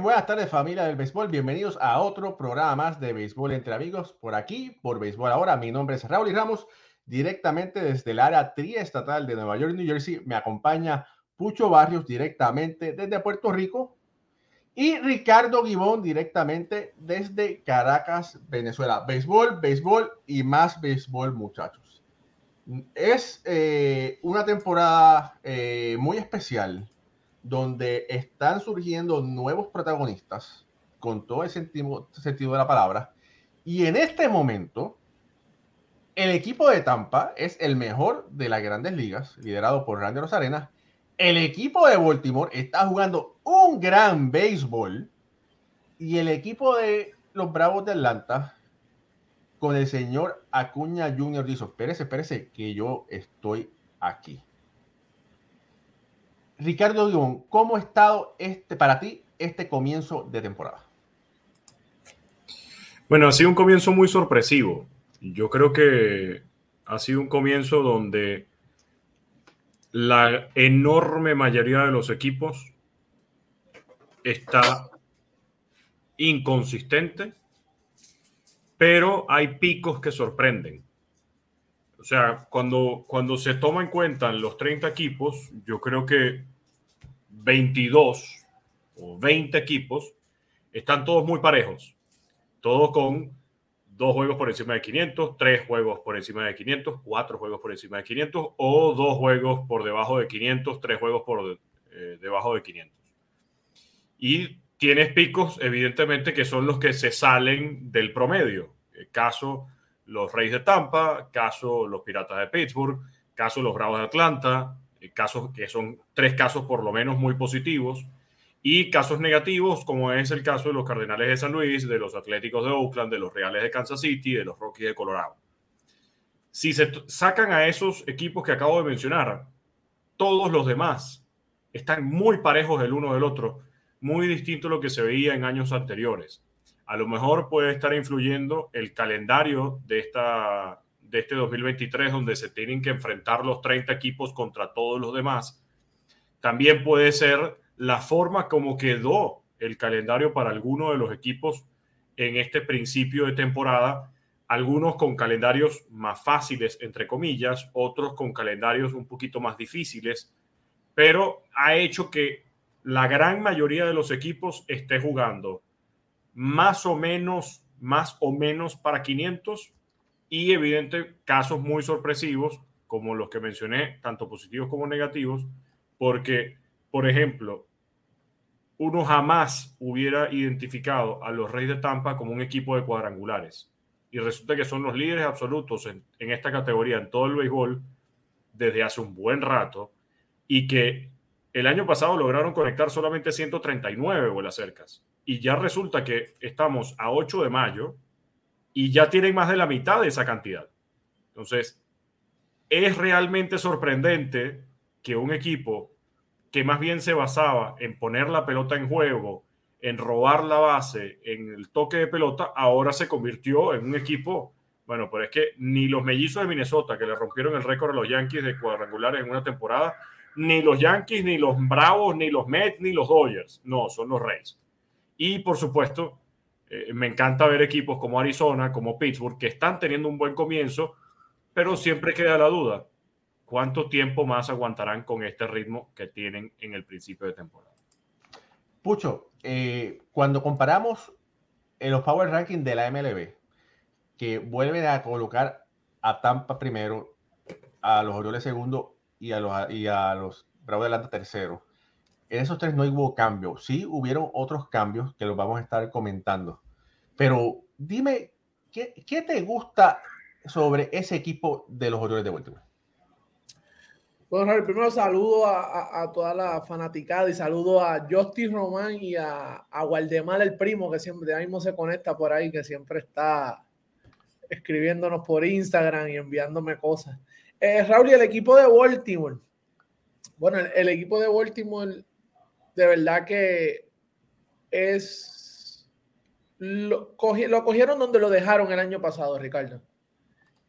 Buenas tardes familia del béisbol, bienvenidos a otro programa más de béisbol entre amigos por aquí, por béisbol ahora. Mi nombre es Raúl y Ramos, directamente desde el área triestatal de Nueva York New Jersey. Me acompaña Pucho Barrios directamente desde Puerto Rico y Ricardo Guibón directamente desde Caracas, Venezuela. Béisbol, béisbol y más béisbol muchachos. Es eh, una temporada eh, muy especial donde están surgiendo nuevos protagonistas con todo el sentido, de la palabra. Y en este momento, el equipo de Tampa es el mejor de las grandes ligas, liderado por Randy Rosarena. El equipo de Baltimore está jugando un gran béisbol. Y el equipo de los Bravos de Atlanta, con el señor Acuña Jr. dice, espérese, espérese, que yo estoy aquí. Ricardo Guión, ¿cómo ha estado este, para ti este comienzo de temporada? Bueno, ha sido un comienzo muy sorpresivo. Yo creo que ha sido un comienzo donde la enorme mayoría de los equipos está inconsistente, pero hay picos que sorprenden. O sea, cuando, cuando se toma en cuenta los 30 equipos, yo creo que 22 o 20 equipos están todos muy parejos. Todos con dos juegos por encima de 500, tres juegos por encima de 500, cuatro juegos por encima de 500 o dos juegos por debajo de 500, tres juegos por eh, debajo de 500. Y tienes picos, evidentemente, que son los que se salen del promedio. El caso los Reyes de Tampa, caso los Piratas de Pittsburgh, caso los Bravos de Atlanta, eh, casos que son tres casos por lo menos muy positivos y casos negativos como es el caso de los Cardenales de San Luis, de los Atléticos de Oakland, de los Reales de Kansas City, de los Rockies de Colorado. Si se sacan a esos equipos que acabo de mencionar, todos los demás están muy parejos el uno del otro, muy distinto a lo que se veía en años anteriores. A lo mejor puede estar influyendo el calendario de, esta, de este 2023, donde se tienen que enfrentar los 30 equipos contra todos los demás. También puede ser la forma como quedó el calendario para algunos de los equipos en este principio de temporada, algunos con calendarios más fáciles, entre comillas, otros con calendarios un poquito más difíciles, pero ha hecho que la gran mayoría de los equipos esté jugando más o menos, más o menos para 500 y evidente casos muy sorpresivos como los que mencioné, tanto positivos como negativos, porque, por ejemplo, uno jamás hubiera identificado a los Reyes de Tampa como un equipo de cuadrangulares. Y resulta que son los líderes absolutos en, en esta categoría, en todo el béisbol, desde hace un buen rato, y que el año pasado lograron conectar solamente 139 bolas cercas y ya resulta que estamos a 8 de mayo y ya tienen más de la mitad de esa cantidad. Entonces, es realmente sorprendente que un equipo que más bien se basaba en poner la pelota en juego, en robar la base, en el toque de pelota, ahora se convirtió en un equipo, bueno, pero es que ni los mellizos de Minnesota, que le rompieron el récord a los Yankees de cuadrangulares en una temporada, ni los Yankees, ni los Bravos, ni los Mets, ni los Dodgers, no, son los Reyes. Y por supuesto, eh, me encanta ver equipos como Arizona, como Pittsburgh, que están teniendo un buen comienzo, pero siempre queda la duda, ¿cuánto tiempo más aguantarán con este ritmo que tienen en el principio de temporada? Pucho, eh, cuando comparamos en los Power Rankings de la MLB, que vuelven a colocar a Tampa primero, a los Orioles segundo y a los, y de Atlanta tercero, en esos tres no hubo cambio. Sí hubieron otros cambios que los vamos a estar comentando. Pero dime, ¿qué, te gusta sobre ese equipo de los Orioles de Baltimore? Bueno, primero saludo a, toda la fanaticada y saludo a Justin Román y a, a el primo, que siempre de mismo se conecta por ahí, que siempre está escribiéndonos por Instagram y enviándome cosas. Eh, Raúl, y el equipo de Baltimore. Bueno, el equipo de Baltimore de verdad que es... Lo, lo, cogieron donde lo dejaron el año pasado, Ricardo.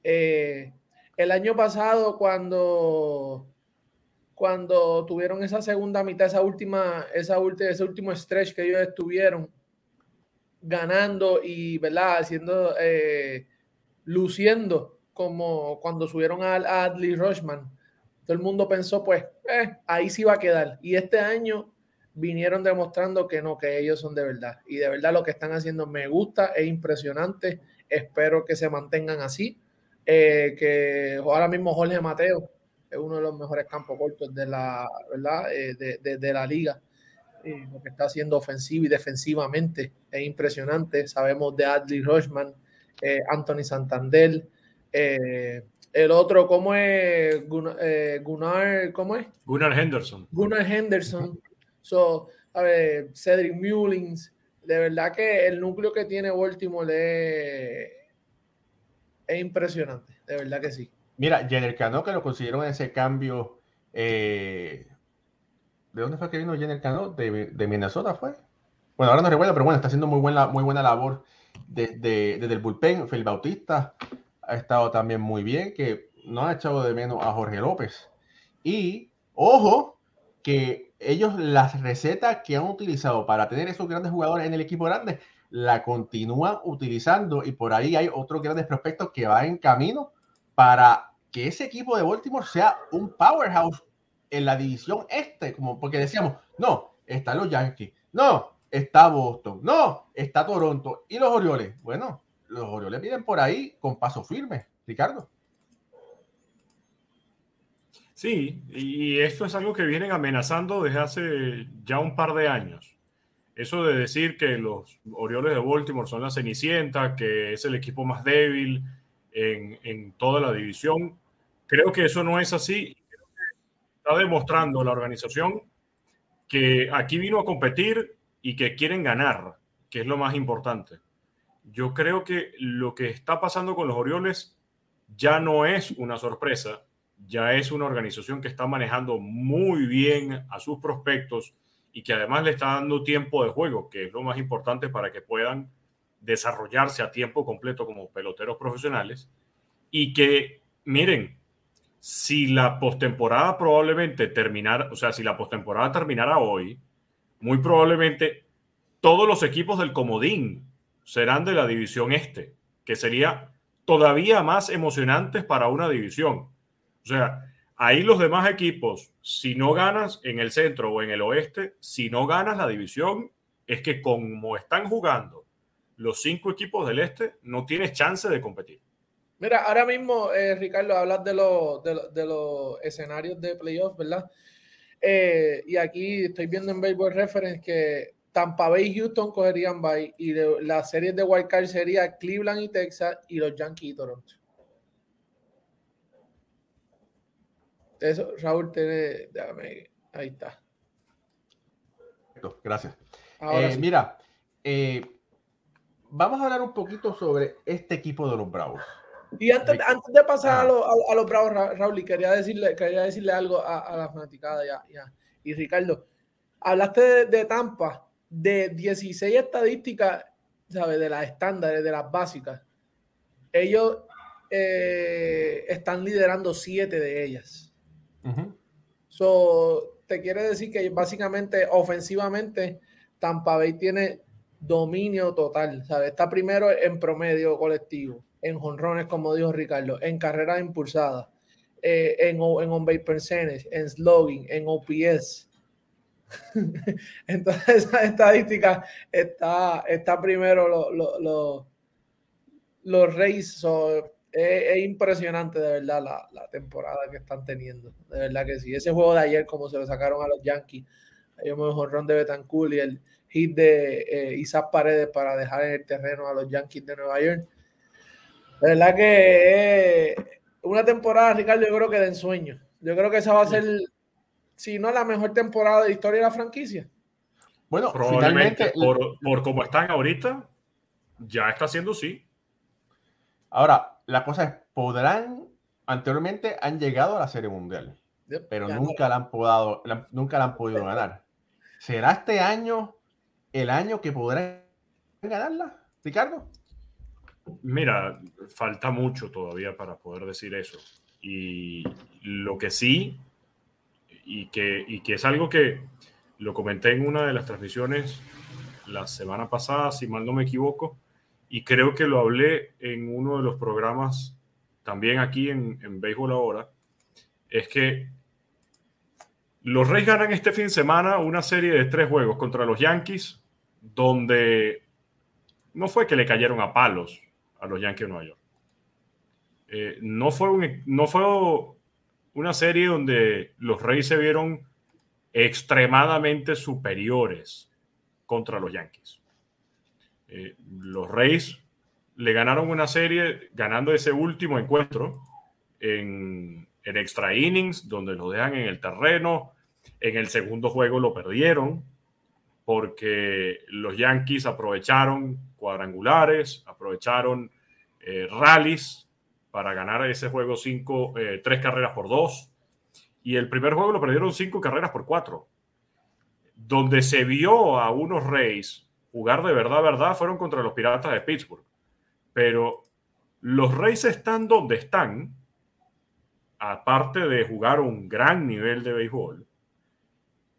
Eh, el año pasado, cuando, cuando tuvieron esa segunda mitad, esa última, esa ese último stretch que ellos estuvieron ganando y, ¿verdad? Haciendo, eh, luciendo como cuando subieron a, Adley Rushman. Todo el mundo pensó, pues, eh, ahí sí va a quedar. Y este año vinieron demostrando que no, que ellos son de verdad. Y de verdad lo que están haciendo me gusta, es impresionante. Espero que se mantengan así. Eh, que ahora mismo Jorge Mateo es uno de los mejores campos cortos de la, ¿verdad? Eh, de, la liga. lo que está haciendo ofensivo y defensivamente es impresionante. Sabemos de Adley Rushman, eh, Anthony Santander, el otro, ¿cómo es? Gunnar, ¿cómo es? Gunnar Henderson. Gunnar Henderson. So, a ver, Cedric Mullins. De verdad que el núcleo que tiene Baltimore es, es impresionante. De verdad que sí. Mira, Jenner Cano, que lo consiguieron en ese cambio. Eh, ¿De dónde fue que vino Jenner Cano? ¿De, ¿De, Minnesota fue? Bueno, ahora no recuerdo, pero bueno, está haciendo muy buena, muy buena labor desde, desde el bullpen. Phil Bautista ha estado también muy bien, que no ha echado de menos a Jorge López. Y ojo, que ellos las recetas que han utilizado para tener esos grandes jugadores en el equipo grande, la continúan utilizando y por ahí hay otros grandes prospectos que van en camino para que ese equipo de Baltimore sea un powerhouse en la división este, como porque decíamos, no, están los Yankees, no, está Boston, no, está Toronto y los Orioles. Bueno, los Orioles vienen por ahí con paso firme, Ricardo. Sí, y esto es algo que vienen amenazando desde hace ya un par de años. Eso de decir que los Orioles de Baltimore son la Cenicienta, que es el equipo más débil en, en toda la división, creo que eso no es así. Está demostrando la organización que aquí vino a competir y que quieren ganar, que es lo más importante. Yo creo que lo que está pasando con los Orioles ya no es una sorpresa, ya es una organización que está manejando muy bien a sus prospectos y que además le está dando tiempo de juego, que es lo más importante para que puedan desarrollarse a tiempo completo como peloteros profesionales. Y que, miren, si la postemporada probablemente terminara, o sea, si la postemporada terminara hoy, muy probablemente todos los equipos del comodín serán de la división este, que sería todavía más emocionantes para una división. O sea, ahí los demás equipos, si no ganas en el centro o en el oeste, si no ganas la división, es que como están jugando los cinco equipos del este, no tienes chance de competir. Mira, ahora mismo, eh, Ricardo, hablas de, de, los escenarios de playoffs, ¿verdad? Eh, y aquí estoy viendo en Baseball Reference que Tampa Bay y Houston cogerían bye y la serie de Wild Card sería Cleveland y Texas y los Yankees y Toronto. Eso, Raúl, tiene, ahí está. Gracias. Eh, mira, eh, vamos a hablar un poquito sobre este equipo de los Bravos. Y antes, antes de pasar a, los Bravos, Raúl, quería decirle, quería decirle algo a, la fanaticada ya, ya. Y Ricardo, hablaste de, Tampa, de 16 estadísticas, ¿sabes? De las estándares, de las básicas. Ellos eh, están liderando siete de ellas. Te quiere decir que básicamente ofensivamente Tampa Bay tiene dominio total, ¿sabes? Está primero en promedio colectivo, en jonrones, como dijo Ricardo, en carreras impulsadas, eh, en, en on-base percentage, en slogan, en OPS. Entonces, esa estadística está, está primero los lo, los Rays es, impresionante de verdad la, temporada que están teniendo. De verdad que sí. Ese juego de ayer, como se lo sacaron a los Yankees, hay un mejor de Betancourt y el hit de eh, Isaac Paredes para dejar en el terreno a los Yankees de Nueva York. De verdad que es una temporada, Ricardo, yo creo que de ensueño. Yo creo que esa va a ser, si no la mejor temporada de la historia de la franquicia. Bueno, probablemente por, por como están ahorita, ya está siendo sí. Ahora, la cosa es, podrán, anteriormente han llegado a la Serie Mundial, pero nunca la, han podido, nunca la han podido ganar. ¿Será este año el año que podrán ganarla, Ricardo? Mira, falta mucho todavía para poder decir eso. Y lo que sí, y, que, y que es algo que lo comenté en una de las transmisiones la semana pasada, si mal no me equivoco, y creo que lo hablé en uno de los programas también aquí en, Béisbol Ahora, es que los Reyes ganan este fin de semana una serie de tres juegos contra los Yankees, donde no fue que le cayeron a palos a los Yankees de Nueva York. Eh, no, fue no fue una serie donde los Reyes se vieron extremadamente superiores contra los Yankees. Eh, los Reyes le ganaron una serie ganando ese último encuentro en, en extra innings, donde lo dejan en el terreno. En el segundo juego lo perdieron porque los Yankees aprovecharon cuadrangulares, aprovecharon eh, rallies para ganar ese juego cinco, eh, tres carreras por dos. Y el primer juego lo perdieron cinco carreras por cuatro. Donde se vio a unos Reyes jugar de verdad, verdad, fueron contra los Piratas de Pittsburgh. Pero los Reyes están donde están aparte de jugar un gran nivel de béisbol,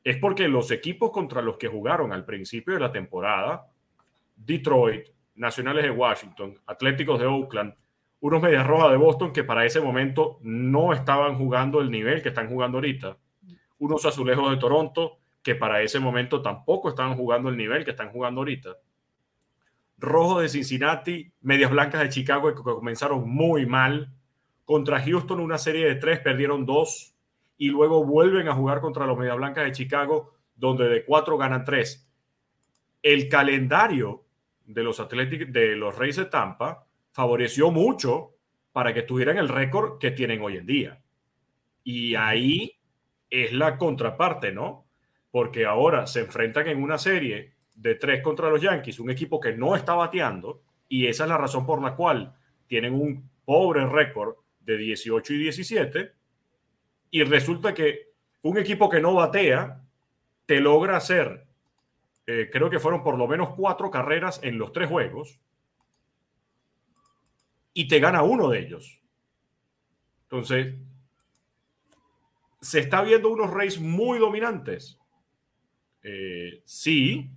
es porque los equipos contra los que jugaron al principio de la temporada, Detroit, Nacionales de Washington, Atléticos de Oakland, unos Medias Rojas de Boston que para ese momento no estaban jugando el nivel que están jugando ahorita, unos Azulejos de Toronto que para ese momento tampoco estaban jugando el nivel que están jugando ahorita, Rojo de Cincinnati, Medias Blancas de Chicago que comenzaron muy mal, contra Houston una serie de tres, perdieron dos y luego vuelven a jugar contra los Media Blancas de Chicago, donde de cuatro ganan tres. El calendario de los Atléticos de los Reyes de Tampa favoreció mucho para que tuvieran el récord que tienen hoy en día. Y ahí es la contraparte, ¿no? Porque ahora se enfrentan en una serie de tres contra los Yankees, un equipo que no está bateando, y esa es la razón por la cual tienen un pobre récord de 18 y 17 y resulta que un equipo que no batea te logra hacer, eh, creo que fueron por lo menos cuatro carreras en los tres juegos y te gana uno de ellos. Entonces, se está viendo unos Reyes muy dominantes. Eh, sí,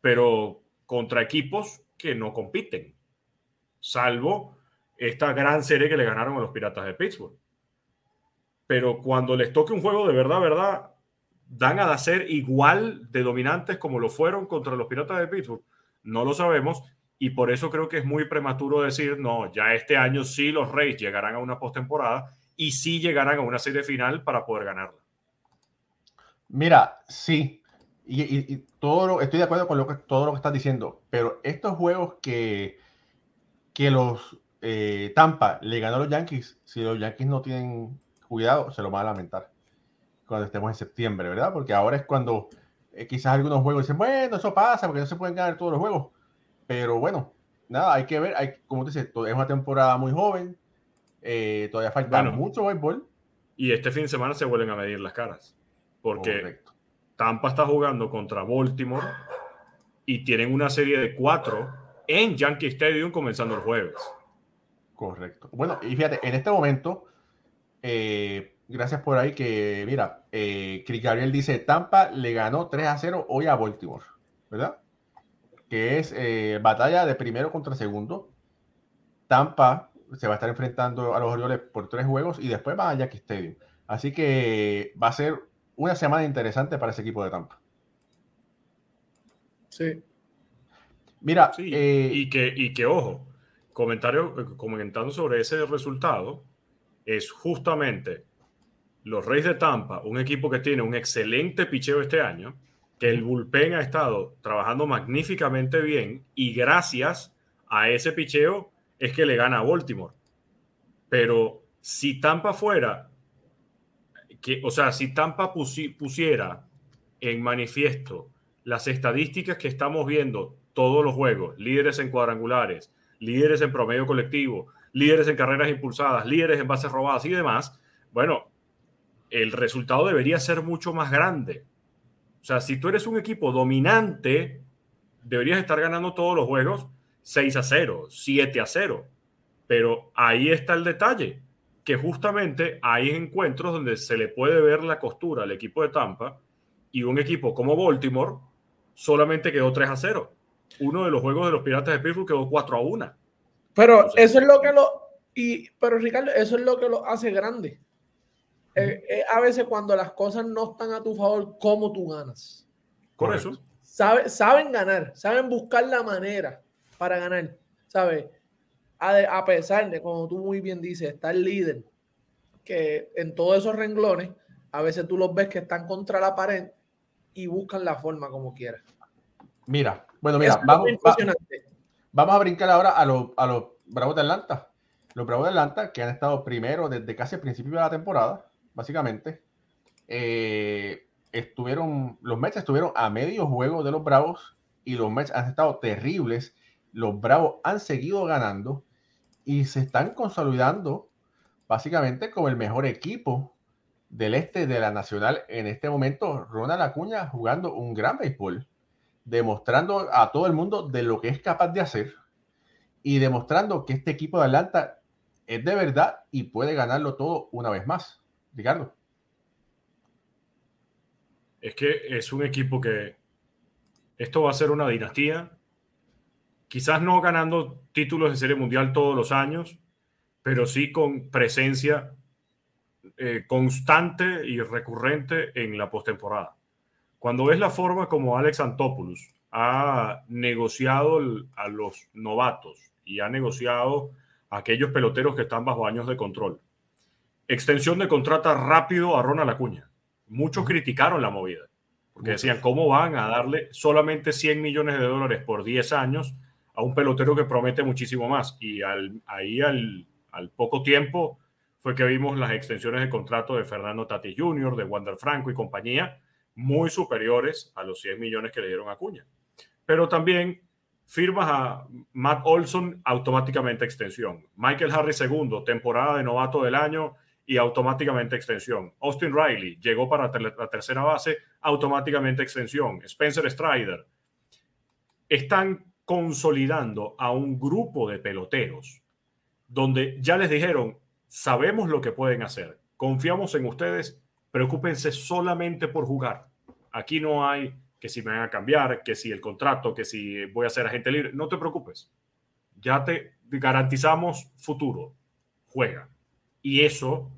pero contra equipos que no compiten, salvo esta gran serie que le ganaron a los Piratas de Pittsburgh. Pero cuando les toque un juego de verdad, verdad, dan a ser igual de dominantes como lo fueron contra los Piratas de Pittsburgh. No lo sabemos y por eso creo que es muy prematuro decir, no, ya este año sí los Reyes llegarán a una postemporada y sí llegarán a una serie final para poder ganarla. Mira, sí, y, todo estoy de acuerdo con lo que, todo lo que estás diciendo, pero estos juegos que, que los eh, Tampa le ganó a los Yankees, si los Yankees no tienen cuidado, se lo van a lamentar cuando estemos en septiembre, ¿verdad? Porque ahora es cuando eh, quizás algunos juegos dicen, bueno, eso pasa porque no se pueden ganar todos los juegos. Pero bueno, nada, hay que ver, hay, como te dice, es una temporada muy joven, eh, todavía falta mucho béisbol. Y este fin de semana se vuelven a medir las caras, porque Tampa está jugando contra Baltimore y tienen una serie de cuatro en Yankee Stadium comenzando el jueves. Correcto. Bueno, y fíjate, en este momento, eh, gracias por ahí que, mira, eh, Gabriel dice, Tampa le ganó 3 a 0 hoy a Baltimore, ¿verdad? Que es eh, batalla de primero contra segundo. Tampa se va a estar enfrentando a los Orioles por tres juegos y después va a Yankee Stadium. Así que va a ser una semana interesante para ese equipo de Tampa. Sí. Mira, sí, eh, y, que, y que ojo, comentario, eh, comentando sobre ese resultado, es justamente los Reyes de Tampa, un equipo que tiene un excelente picheo este año, que el bullpen ha estado trabajando magníficamente bien y gracias a ese picheo es que le gana a Baltimore. Pero si Tampa fuera, que, o sea, si Tampa pusiera en manifiesto las estadísticas que estamos viendo todos los juegos, líderes en cuadrangulares, líderes en promedio colectivo, líderes en carreras impulsadas, líderes en bases robadas y demás, bueno, el resultado debería ser mucho más grande. O sea, si tú eres un equipo dominante, deberías estar ganando todos los juegos 6 a 0, 7 a 0. Pero ahí está el detalle, que justamente hay encuentros donde se le puede ver la costura al equipo de Tampa y un equipo como Baltimore solamente quedó 3 a 0. Uno de los juegos de los Piratas de Pittsburgh quedó 4 a 1. Pero eso es lo que lo. Y, pero Ricardo, eso es lo que lo hace grande. Eh, eh, a veces cuando las cosas no están a tu favor, ¿cómo tú ganas? Por eso. saben ganar, saben buscar la manera para ganar, ¿sabes? A, pesar de, como tú muy bien dices, estar líder, que en todos esos renglones, a veces tú los ves que están contra la pared y buscan la forma como quieran. Mira, bueno, mira, vamos, vamos a brincar ahora a, los, a los Bravos de Atlanta. Los Bravos de Atlanta, que han estado primero desde casi el principio de la temporada, básicamente. Eh, estuvieron, los Mets estuvieron a medio juego de los Bravos y los Mets han estado terribles. Los Bravos han seguido ganando y se están consolidando básicamente como el mejor equipo del este de la Nacional en este momento. Ronald Acuña jugando un gran béisbol, demostrando a todo el mundo de lo que es capaz de hacer y demostrando que este equipo de Atlanta es de verdad y puede ganarlo todo una vez más. Ricardo. Es que es un equipo que esto va a ser una dinastía. Quizás no ganando títulos de serie mundial todos los años, pero sí con presencia eh, constante y recurrente en la postemporada. Cuando ves la forma como Alex Antopoulos ha negociado a los novatos y ha negociado a aquellos peloteros que están bajo años de control, extensión de contrato rápido a Ronald Acuña. Muchos criticaron la movida, porque decían, ¿cómo van a darle solamente 100 millones de dólares por 10 años a un pelotero que promete muchísimo más? Y al, ahí al, poco tiempo fue que vimos las extensiones de contrato de Fernando Tati Jr., de Wander Franco y compañía, muy superiores a los 100 millones que le dieron a Acuña. Pero también firmas a Matt Olson, automáticamente extensión. Michael Harris segundo, temporada de novato del año y automáticamente extensión. Austin Riley llegó para la tercera base, automáticamente extensión. Spencer Strider. Están consolidando a un grupo de peloteros donde ya les dijeron, sabemos lo que pueden hacer, confiamos en ustedes, preocúpense solamente por jugar. Aquí no hay que si me van a cambiar, que si el contrato, que si voy a ser agente libre, no te preocupes. Ya te garantizamos futuro. Juega. Y eso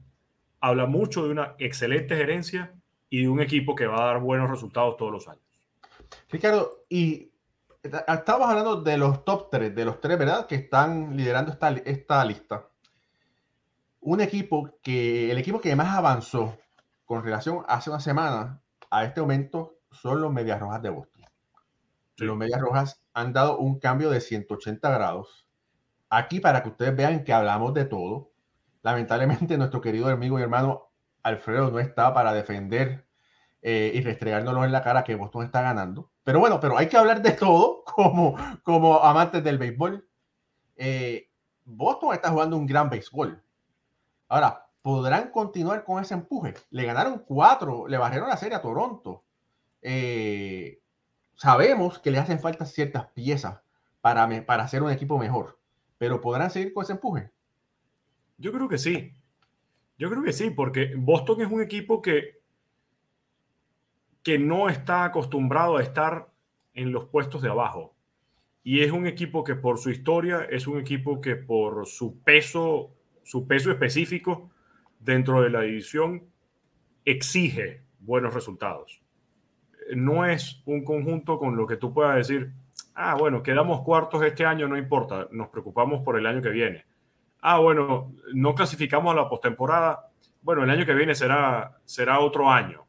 habla mucho de una excelente gerencia y de un equipo que va a dar buenos resultados todos los años. Ricardo, y estamos hablando de los top 3, de los tres, ¿verdad? Que están liderando esta, esta lista. Un equipo que, el equipo que más avanzó con relación hace una semana a este momento son los Medias Rojas de Boston. Los Medias Rojas han dado un cambio de 180 grados. Aquí para que ustedes vean que hablamos de todo, Lamentablemente, nuestro querido amigo y hermano Alfredo no está para defender eh, y restregárnoslo en la cara que Boston está ganando. Pero bueno, pero hay que hablar de todo como, como amantes del béisbol. Eh, Boston está jugando un gran béisbol. Ahora, ¿podrán continuar con ese empuje? Le ganaron cuatro, le barrieron la serie a Toronto. Eh, sabemos que le hacen falta ciertas piezas para, para hacer un equipo mejor, pero ¿podrán seguir con ese empuje? Yo creo que sí. Yo creo que sí, porque Boston es un equipo que, que no está acostumbrado a estar en los puestos de abajo. Y es un equipo que por su historia, es un equipo que por su peso, su peso específico dentro de la división, exige buenos resultados. No es un conjunto con lo que tú puedas decir, ah, bueno, quedamos cuartos este año, no importa, nos preocupamos por el año que viene ah, bueno, no clasificamos a la postemporada, bueno, el año que viene será, será otro año.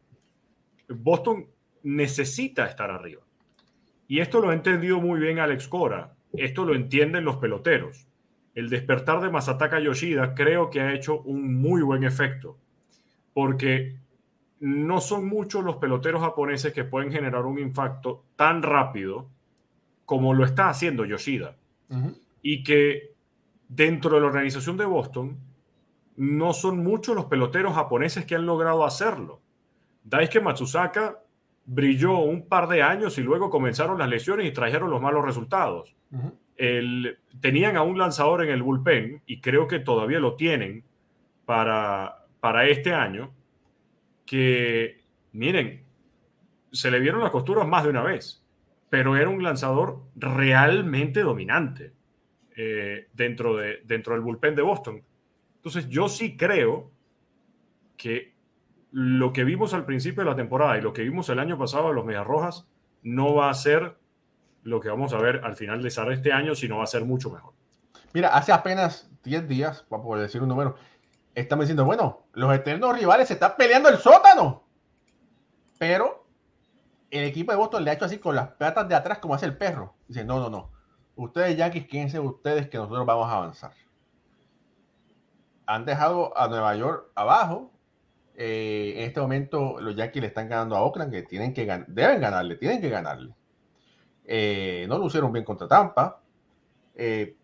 Boston necesita estar arriba. Y esto lo ha entendido muy bien Alex Cora. Esto lo entienden los peloteros. El despertar de Masataka Yoshida creo que ha hecho un muy buen efecto. Porque no son muchos los peloteros japoneses que pueden generar un impacto tan rápido como lo está haciendo Yoshida. Y que dentro de la organización de Boston, no son muchos los peloteros japoneses que han logrado hacerlo. Daisuke Matsusaka brilló un par de años y luego comenzaron las lesiones y trajeron los malos resultados. tenían a un lanzador en el bullpen y creo que todavía lo tienen, para, para este año que, miren, se le vieron las costuras más de una vez, pero era un lanzador realmente dominante eh, dentro, de, dentro del bullpen de Boston. Entonces yo sí creo que lo que vimos al principio de la temporada y lo que vimos el año pasado en los Medias Rojas no va a ser lo que vamos a ver al final de este año, sino va a ser mucho mejor. Mira, hace apenas 10 días, por decir un número, estamos diciendo, bueno, los eternos rivales se están peleando el sótano. Pero el equipo de Boston le ha hecho así con las patas de atrás como hace el perro. Dice, no, no, no. Ustedes Yankees, quédense ustedes que nosotros vamos a avanzar. Han dejado a Nueva York abajo. Eh, en este momento los Yankees le están ganando a Oakland, que tienen que deben ganarle, tienen que ganarle. Eh, no lucieron bien contra Tampa. Eh,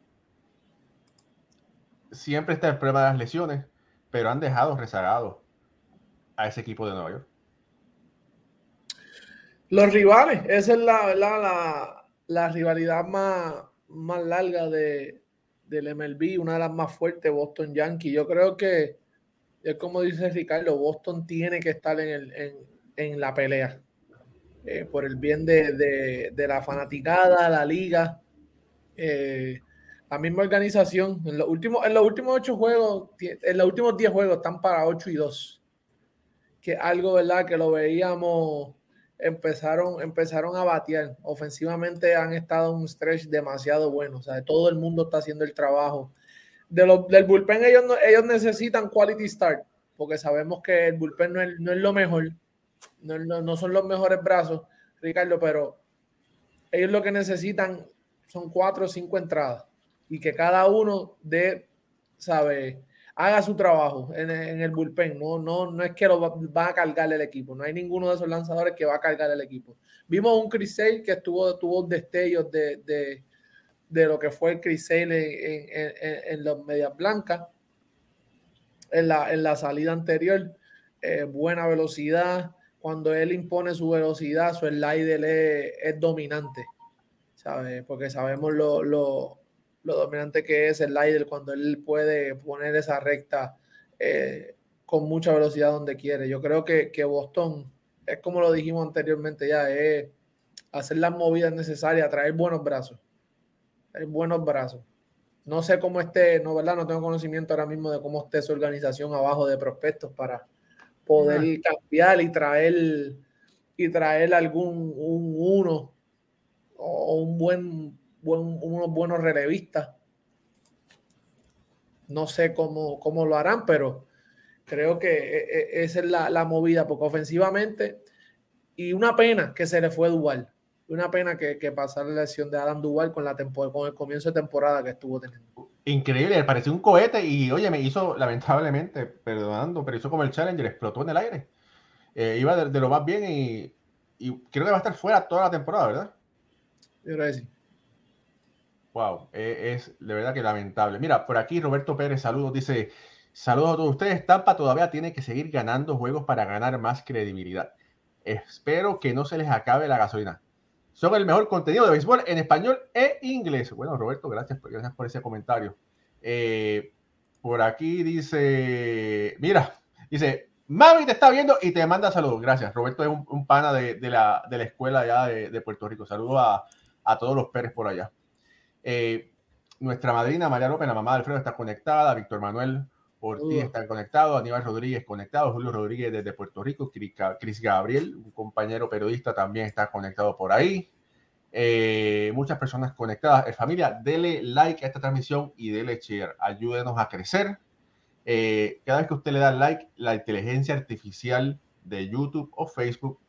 siempre está el problema de las lesiones, pero han dejado rezagado a ese equipo de Nueva York. Los rivales, esa es la, rivalidad más, más larga de, del MLB, una de las más fuertes, Boston Yankee. Yo creo que, es como dice Ricardo, Boston tiene que estar en, en, la pelea eh, por el bien de, la fanaticada, la liga. Eh, la misma organización. En los últimos, en los últimos ocho juegos, en los últimos diez juegos están para ocho y dos. Que algo, ¿verdad? Que lo veíamos, empezaron, empezaron a batear. Ofensivamente han estado en un stretch demasiado bueno. O sea, todo el mundo está haciendo el trabajo. De del bullpen ellos, ellos necesitan quality start, porque sabemos que el bullpen no es, lo mejor. No, no son los mejores brazos, Ricardo, pero ellos lo que necesitan son cuatro o cinco entradas y que cada uno de, sabe, haga su trabajo en, el bullpen. No, no, no es que lo va, a cargar el equipo. No hay ninguno de esos lanzadores que va a cargar el equipo. Vimos un Chris Sale que estuvo, tuvo destellos de, lo que fue el Chris Sale en, los medias blancas. En la, en la salida anterior, eh, buena velocidad. Cuando él impone su velocidad, su slider es, dominante, ¿sabes? Porque sabemos lo, lo dominante que es el Lidl cuando él puede poner esa recta eh, con mucha velocidad donde quiere. Yo creo que, Boston es como lo dijimos anteriormente ya, es hacer las movidas necesarias, traer buenos brazos, buenos brazos. No sé cómo esté, no, ¿verdad? No tengo conocimiento ahora mismo de cómo esté su organización abajo de prospectos para poder cambiar y traer y traer algún un uno o un buen unos buenos relevistas. No sé cómo, cómo lo harán, pero creo que e, e, esa es la, movida, porque ofensivamente, y una pena que se le fue Duval. Una pena que, que pasara la lesión de Adam Duval con, la con el comienzo de temporada que estuvo teniendo. Increíble, pareció un cohete y oye, me hizo lamentablemente, perdonando, pero hizo como el Challenger, explotó en el aire. Eh, iba de, lo más bien y, y, creo que va a estar fuera toda la temporada, ¿verdad? Yo creo que sí. Wow, e, es de verdad que lamentable. Mira, por aquí Roberto Pérez, saludos, dice, saludos a todos ustedes. Tampa todavía tiene que seguir ganando juegos para ganar más credibilidad. Espero que no se les acabe la gasolina. Son el mejor contenido de béisbol en español e inglés. Bueno, Roberto, gracias, por ese comentario. Eh, por aquí dice, mira, dice, Mami te está viendo y te manda saludos. Gracias. Roberto es un, pana de, la, escuela allá de, Puerto Rico. Saludos a, a todos los Pérez por allá. Eh, nuestra madrina María López, la mamá de Alfredo, está conectada. Víctor Manuel Ortiz está conectado. Aníbal Rodríguez conectado. Julio Rodríguez desde Puerto Rico. Cris Gabriel, un compañero periodista, también está conectado por ahí. Eh, muchas personas conectadas. Eh, familia, dele like a esta transmisión y dele share. Ayúdenos a crecer. cada vez que usted le da like, la inteligencia artificial de YouTube o Facebook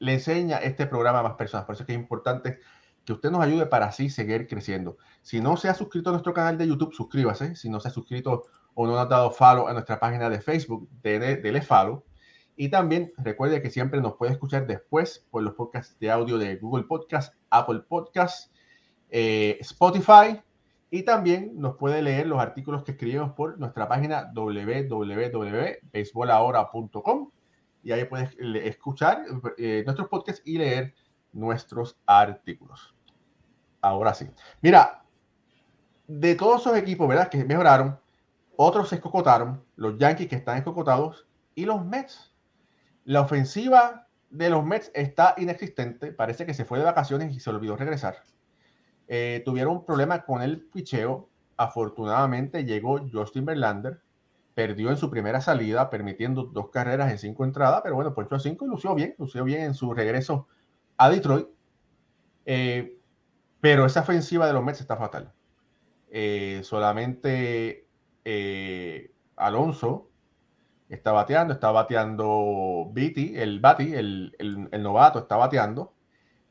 le enseña este programa a más personas. Por eso es que es importante que usted nos ayude para así seguir creciendo. Si no se ha suscrito a nuestro canal de YouTube, suscríbase. Si no se ha suscrito o no ha dado follow a nuestra página de Facebook, dele, follow. Y también recuerde que siempre nos puede escuchar después por los podcasts de audio de Google Podcast, Apple Podcast, eh, Spotify. Y también nos puede leer los artículos que escribimos por nuestra página www.baseballahora.com. Y ahí puedes escuchar eh, nuestros podcasts y leer nuestros artículos. Ahora sí. Mira, de todos esos equipos, ¿verdad? Que mejoraron, otros se escocotaron, los Yankees que están escocotados y los Mets. La ofensiva de los Mets está inexistente, parece que se fue de vacaciones y se olvidó regresar. Eh, tuvieron un problema con el picheo. Afortunadamente llegó Justin Verlander, perdió en su primera salida, permitiendo dos carreras en cinco entradas, pero bueno, puesto a cinco y lució bien, lució bien en su regreso a Detroit. Eh, pero esa ofensiva de los Mets está fatal. Eh, solamente Alonso está bateando, está bateando Viti, el Bati, el, el, novato, está bateando.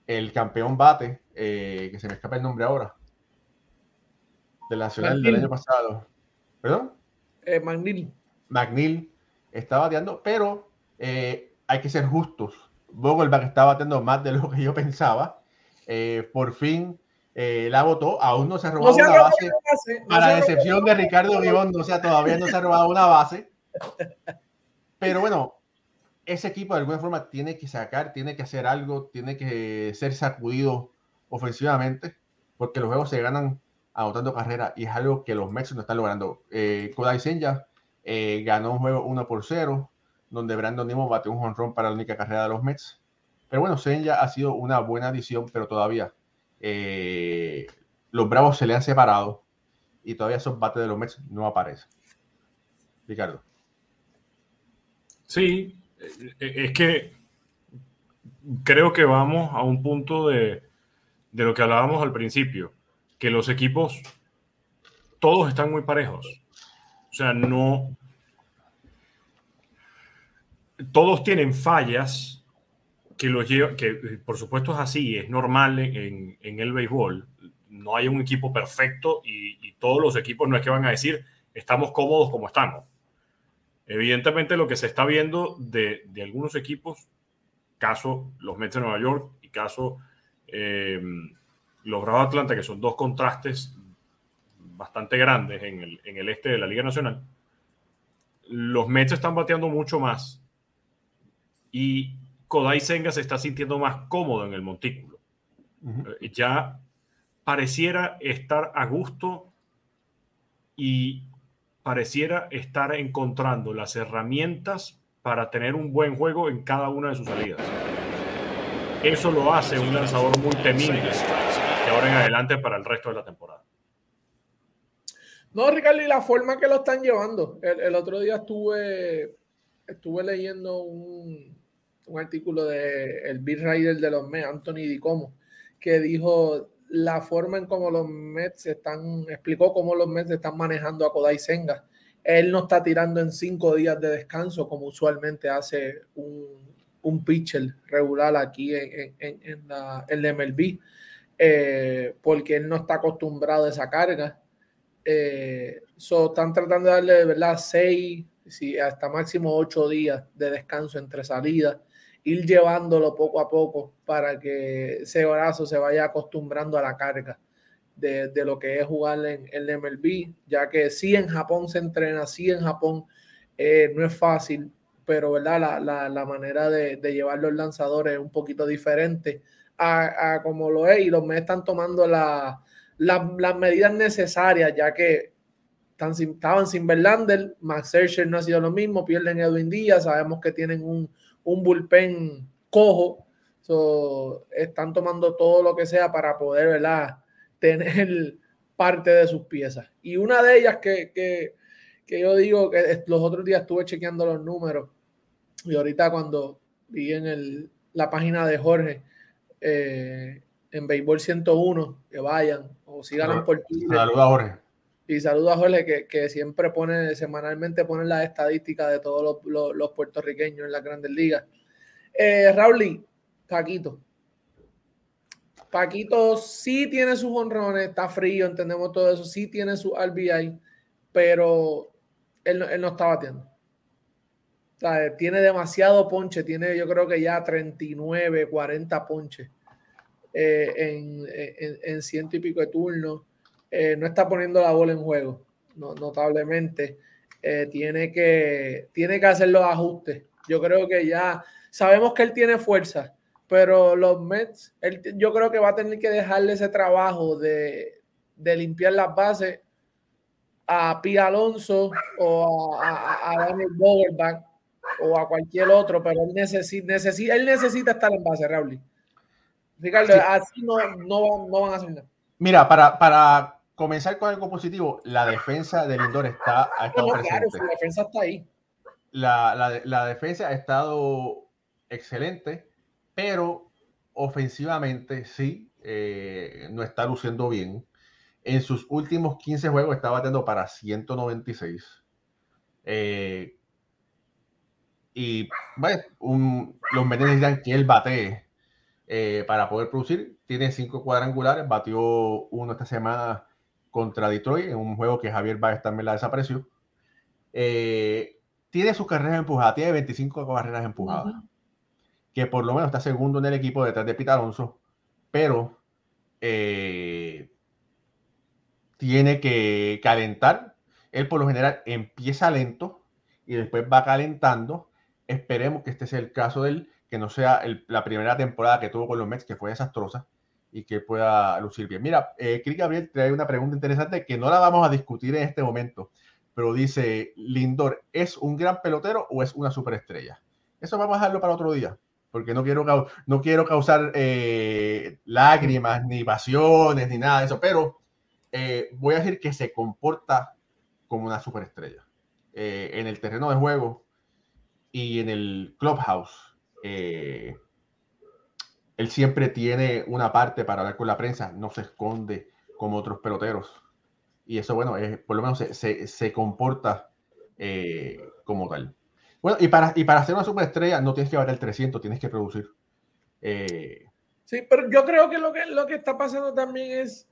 El campeón bate, eh, que se me escapa el nombre ahora, del Nacional del año pasado. ¿Perdón? Eh, McNeil. McNeil está bateando, pero eh, hay que ser justos. Vogelbach está bateando más de lo que yo pensaba. Eh, por fin la votó, aún no se ha robado una, base, para la excepción de Ricardo Riondo, o sea, todavía no se ha robado una base. Pero bueno, ese equipo de alguna forma tiene que sacar, tiene que hacer algo, tiene que ser sacudido ofensivamente, porque los juegos se ganan anotando carrera y es algo que los Mets no están logrando. Eh, Kodai Senja eh, ganó un juego 1 por 0, donde Brandon Nemo bateó un jonrón para la única carrera de los Mets. Pero bueno, Senja ha sido una buena adición, pero todavía eh, los Bravos se le han separado y todavía esos bates de los Mets no aparecen. Ricardo. Sí, eh, es que creo que vamos a un punto de, de lo que hablábamos al principio, que los equipos todos están muy parejos. O sea, no... Todos tienen fallas que los llevan, que por supuesto es así, es normal en, en el béisbol. No hay un equipo perfecto y, y, todos los equipos no es que van a decir estamos cómodos como estamos. Evidentemente lo que se está viendo de, algunos equipos, caso los Mets de Nueva York y caso eh, los Bravos de Atlanta, que son dos contrastes bastante grandes en el, este de la Liga Nacional, los Mets están bateando mucho más y Kodai Senga se está sintiendo más cómodo en el montículo. Eh, ya pareciera estar a gusto y pareciera estar encontrando las herramientas para tener un buen juego en cada una de sus salidas. Eso lo hace un lanzador muy temible de ahora en adelante para el resto de la temporada. No, Ricardo, y la forma que lo están llevando. El, otro día estuve, estuve leyendo un, un artículo de el Beat Rider de los Mets, Anthony Dicomo, que dijo la forma en cómo los Mets están, explicó cómo los Mets están manejando a Kodai Senga. Él no está tirando en cinco días de descanso como usualmente hace un, un pitcher regular aquí en, en, en la, el MLB, eh, porque él no está acostumbrado a esa carga. Eh, están tratando de darle de verdad seis, hasta máximo ocho días de descanso entre salidas ir llevándolo poco a poco para que ese brazo se vaya acostumbrando a la carga de, lo que es jugar en el MLB, ya que sí en Japón se entrena, sí en Japón eh, no es fácil, pero ¿verdad? La, manera de, llevar los lanzadores es un poquito diferente a, como lo es y los me están tomando las medidas necesarias, ya que están estaban sin Verlander, Max Scherzer no ha sido lo mismo, pierden Edwin Díaz, sabemos que tienen un, un bullpen cojo. están tomando todo lo que sea para poder ¿verdad? tener parte de sus piezas. Y una de ellas que, que, que, yo digo que los otros días estuve chequeando los números y ahorita cuando vi en el, la página de Jorge eh, en Béisbol 101, que vayan o sigan por Twitter. Saluda Jorge. Y saludo a Jorge que, que, siempre pone, semanalmente pone las estadísticas de todos los, los, puertorriqueños en las grandes ligas. Eh, Raúl, Paquito. Paquito sí tiene sus honrones, está frío, entendemos todo eso, sí tiene su RBI, pero él, él no está batiendo. O sea, tiene demasiado ponche, tiene yo creo que ya 39, 40 ponches eh, en, en, en ciento y pico de turnos. Eh, no está poniendo la bola en juego, notablemente. Eh, tiene, que, tiene que hacer los ajustes. Yo creo que ya sabemos que él tiene fuerza, pero los Mets, yo creo que va a tener que dejarle ese trabajo de, limpiar las bases a Pi Alonso o a, a, Daniel Bogerback o a cualquier otro, pero él necesita, necesita, él necesita estar en base, Raúl. Ricardo, así no, no, no, van a hacer nada. Mira, para, para comenzar con algo positivo, la defensa del Lindor está ha estado Claro, la defensa está ahí. La, la, la, defensa ha estado excelente, pero ofensivamente sí, eh, no está luciendo bien. En sus últimos 15 juegos está batiendo para 196. Eh, y bueno, los medios dirán que él bate eh, para poder producir. Tiene cinco cuadrangulares, batió uno esta semana contra Detroit en un juego que Javier Baez también la desapareció. Eh, tiene sus carreras empujadas, tiene 25 carreras empujadas, que por lo menos está segundo en el equipo detrás de Pita Alonso, pero eh, tiene que calentar. Él por lo general empieza lento y después va calentando. Esperemos que este sea el caso de él, que no sea la primera temporada que tuvo con los Mets, que fue desastrosa, y que pueda lucir bien. Mira, eh, Gabriel trae una pregunta interesante que no la vamos a discutir en este momento, pero dice, Lindor, ¿es un gran pelotero o es una superestrella? Eso vamos a dejarlo para otro día, porque no quiero, no quiero causar eh, lágrimas, ni pasiones, ni nada de eso, pero eh, voy a decir que se comporta como una superestrella. Eh, en el terreno de juego y en el clubhouse, él siempre tiene una parte para hablar con la prensa, no se esconde como otros peloteros. Y eso, bueno, por lo menos se, se, comporta como tal. Bueno, y para, y para ser una superestrella no tienes que el 300, tienes que producir. sí, pero yo creo que lo que, lo que está pasando también es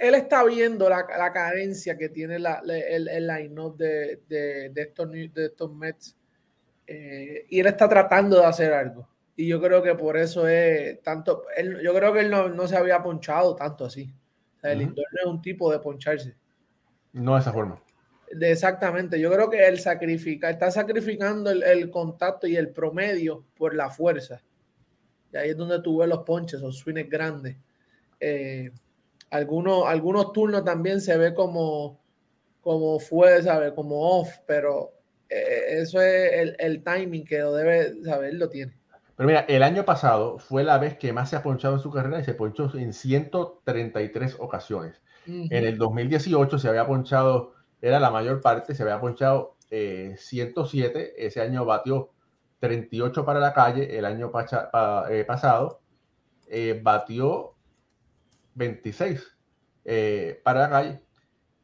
él está viendo la, la carencia que tiene la, el, el line-up de, de, de, estos, de estos Mets eh, y él está tratando de hacer algo. Y yo creo que por eso es tanto. Él, yo creo que él no, no, se había ponchado tanto así. O sea, el uh -huh. no es un tipo de poncharse. No de esa forma. De exactamente. Yo creo que él sacrifica, está sacrificando el, el, contacto y el promedio por la fuerza. Y ahí es donde tú ves los ponches, los swings grandes. Eh, algunos, algunos turnos también se ve como, como fue, ¿sabe? Como off, pero eh, eso es el, el, timing que lo debe saber, lo tiene. Pero mira, el año pasado fue la vez que más se ha ponchado en su carrera y se ponchó en 133 ocasiones. Uh -huh. En el 2018 se había ponchado, era la mayor parte, se había ponchado eh, 107. Ese año batió 38 para la calle. El año pacha, pa, eh, pasado eh, batió 26 eh, para la calle.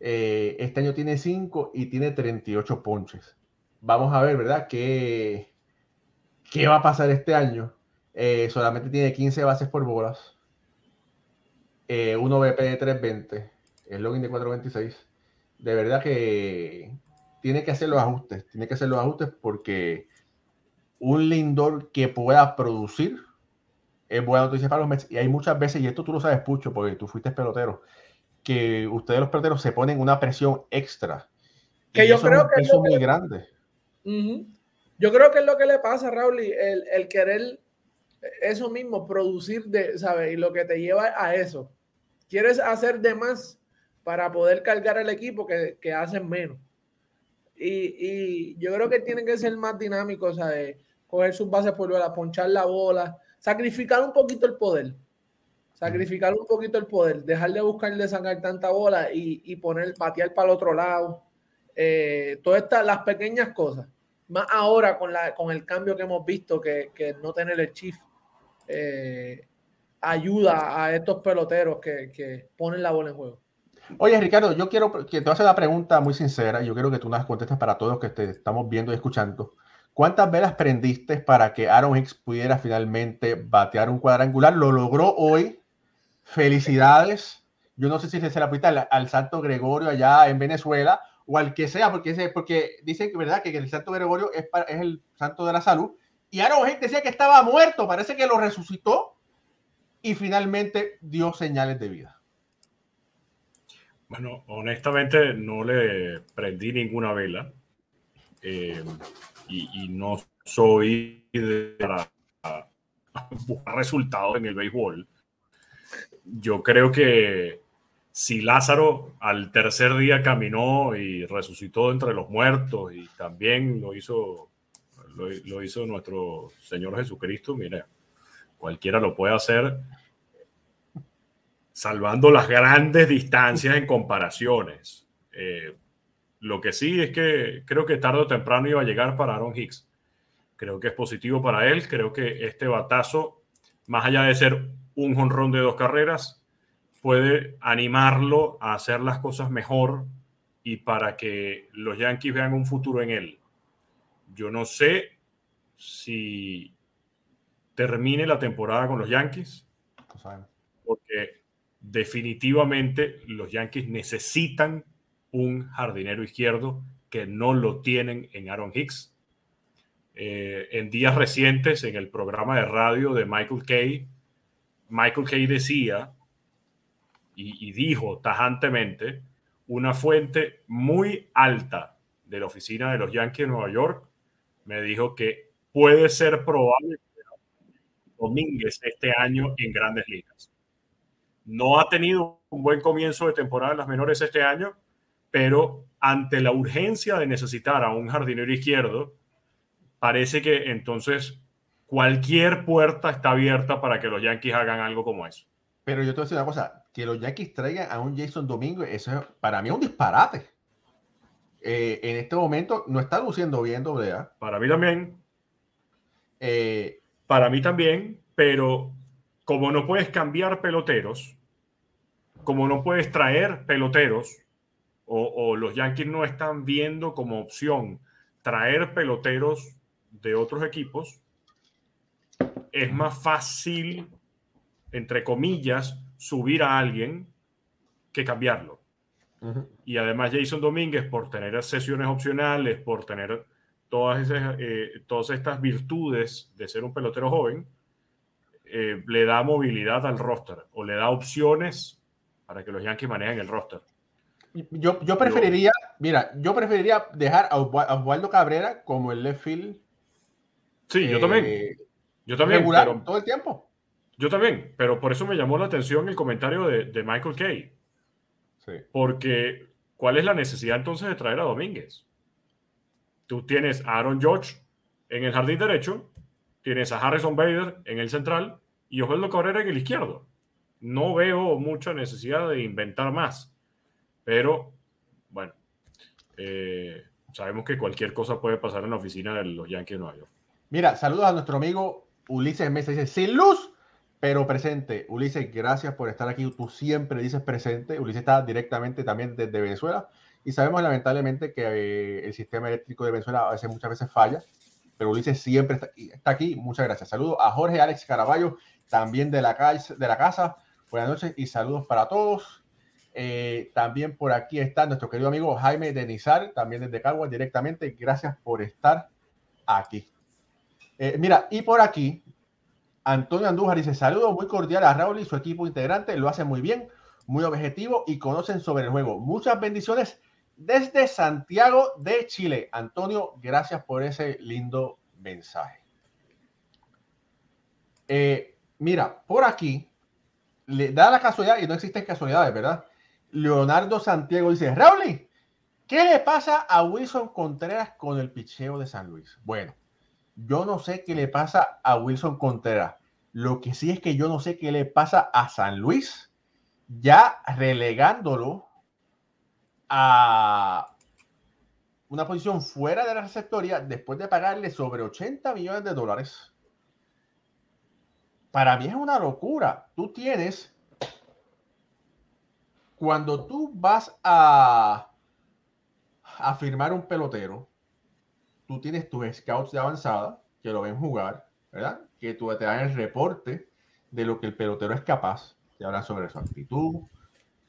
Eh, este año tiene 5 y tiene 38 ponches. Vamos a ver, ¿verdad? ¿Qué, qué va a pasar este año? Eh, solamente tiene 15 bases por bolas. Eh, 1 BP de 320. El login de 426. De verdad que tiene que hacer los ajustes. Tiene que hacer los ajustes porque un Lindor que pueda producir es buena noticia para los Mets. Y hay muchas veces, y esto tú lo sabes, Pucho, porque tú fuiste pelotero, que ustedes los peloteros se ponen una presión extra. Que yo creo es que es muy que... grande. Uh -huh. Yo creo que es lo que le pasa a Raúl, el, el querer eso mismo, producir de, ¿sabes? Y lo que te lleva a eso. Quieres hacer de más para poder cargar al equipo que, que hacen menos. Y, y, yo creo que tienen que ser más dinámicos, ¿sabes? Coger sus bases por bola, ponchar la bola, sacrificar un poquito el poder. Sacrificar un poquito el poder, dejar de buscar de sacar tanta bola y, y poner, batear para el otro lado. Eh, todas estas, las pequeñas cosas. Más ahora con, la, con el cambio que hemos visto, que, que no tener el chief eh, ayuda a estos peloteros que, que, ponen la bola en juego. Oye, Ricardo, yo quiero que te voy a hacer una pregunta muy sincera. Yo quiero que tú nos contestes para todos que te estamos viendo y escuchando. ¿Cuántas velas prendiste para que Aaron Hicks pudiera finalmente batear un cuadrangular? Lo logró hoy. Felicidades. Yo no sé si se la pita al, al, Santo Gregorio allá en Venezuela o al que sea, porque, porque dicen que, ¿verdad? que el Santo Gregorio es, el santo de la salud. Y Aaron Hicks decía que estaba muerto. Parece que lo resucitó y finalmente dio señales de vida. Bueno, honestamente no le prendí ninguna vela. Eh, y, y, no soy de para buscar resultados en el béisbol. Yo creo que si Lázaro al tercer día caminó y resucitó entre los muertos y también lo hizo, lo, hizo nuestro Señor Jesucristo, mire, cualquiera lo puede hacer salvando las grandes distancias en comparaciones. Eh, lo que sí es que creo que tarde o temprano iba a llegar para Aaron Hicks. Creo que es positivo para él. Creo que este batazo, más allá de ser un jonrón de dos carreras, puede animarlo a hacer las cosas mejor y para que los Yankees vean un futuro en él. Yo no sé si termine la temporada con los Yankees, porque definitivamente los Yankees necesitan un jardinero izquierdo que no lo tienen en Aaron Hicks. Eh, en días recientes, en el programa de radio de Michael Kay, Michael Kay decía y, dijo tajantemente una fuente muy alta de la oficina de los Yankees de Nueva York me dijo que puede ser probable Domínguez este año en grandes ligas. No ha tenido un buen comienzo de temporada en las menores este año, pero ante la urgencia de necesitar a un jardinero izquierdo, parece que entonces cualquier puerta está abierta para que los Yankees hagan algo como eso. Pero yo te voy a decir una cosa, que los Yankees traigan a un Jason Domingo, eso para mí es un disparate. Eh, en este momento no está luciendo bien doble Para mí también. Eh, para mí también, pero como no puedes cambiar peloteros, como no puedes traer peloteros, o, los Yankees no están viendo como opción traer peloteros de otros equipos, es más fácil, entre comillas, subir a alguien que cambiarlo. Y además Jason Domínguez, por tener sesiones opcionales, por tener todas, esas, eh, todas estas virtudes de ser un pelotero joven, eh, le da movilidad al roster o le da opciones para que los Yankees manejen el roster. Yo, yo preferiría, mira, yo preferiría dejar a Osvaldo Cabrera como el left field. Sí, yo también. Eh, yo también. Regular, todo el tiempo. Yo también, pero por eso me llamó la atención el comentario de, de Michael Kay. Sí. Porque, ¿cuál es la necesidad entonces de traer a Domínguez? Tú tienes a Aaron George en el jardín derecho, tienes a Harrison Bader en el central y Osvaldo Cabrera en el izquierdo. No veo mucha necesidad de inventar más. Pero, bueno, eh, sabemos que cualquier cosa puede pasar en la oficina de los Yankees de Nueva York. Mira, saludos a nuestro amigo Ulises Mesa. Dice, sin luz, pero presente. Ulises, gracias por estar aquí. Tú siempre dices presente. Ulises está directamente también desde Venezuela. Y sabemos lamentablemente que eh, el sistema eléctrico de Venezuela a veces, muchas veces falla. Pero Ulises siempre está aquí. Muchas gracias. Saludos a Jorge Alex Caraballo, también de la, de la casa. Buenas noches y saludos para todos. Eh, también por aquí está nuestro querido amigo Jaime Denizar, también desde Caguas directamente. Gracias por estar aquí. Eh, mira, y por aquí, Antonio Andújar dice: Saludos muy cordial a Raúl y su equipo integrante. Lo hacen muy bien, muy objetivo y conocen sobre el juego. Muchas bendiciones desde Santiago de Chile. Antonio, gracias por ese lindo mensaje. Eh, mira, por aquí, le da la casualidad, y no existen casualidades, ¿verdad? Leonardo Santiago dice, Raúl, ¿qué le pasa a Wilson Contreras con el picheo de San Luis? Bueno, yo no sé qué le pasa a Wilson Contreras. Lo que sí es que yo no sé qué le pasa a San Luis, ya relegándolo a una posición fuera de la receptoría después de pagarle sobre 80 millones de dólares. Para mí es una locura. Tú tienes cuando tú vas a, a firmar un pelotero, tú tienes tus scouts de avanzada que lo ven jugar, ¿verdad? Que tú te dan el reporte de lo que el pelotero es capaz, te hablan sobre su actitud,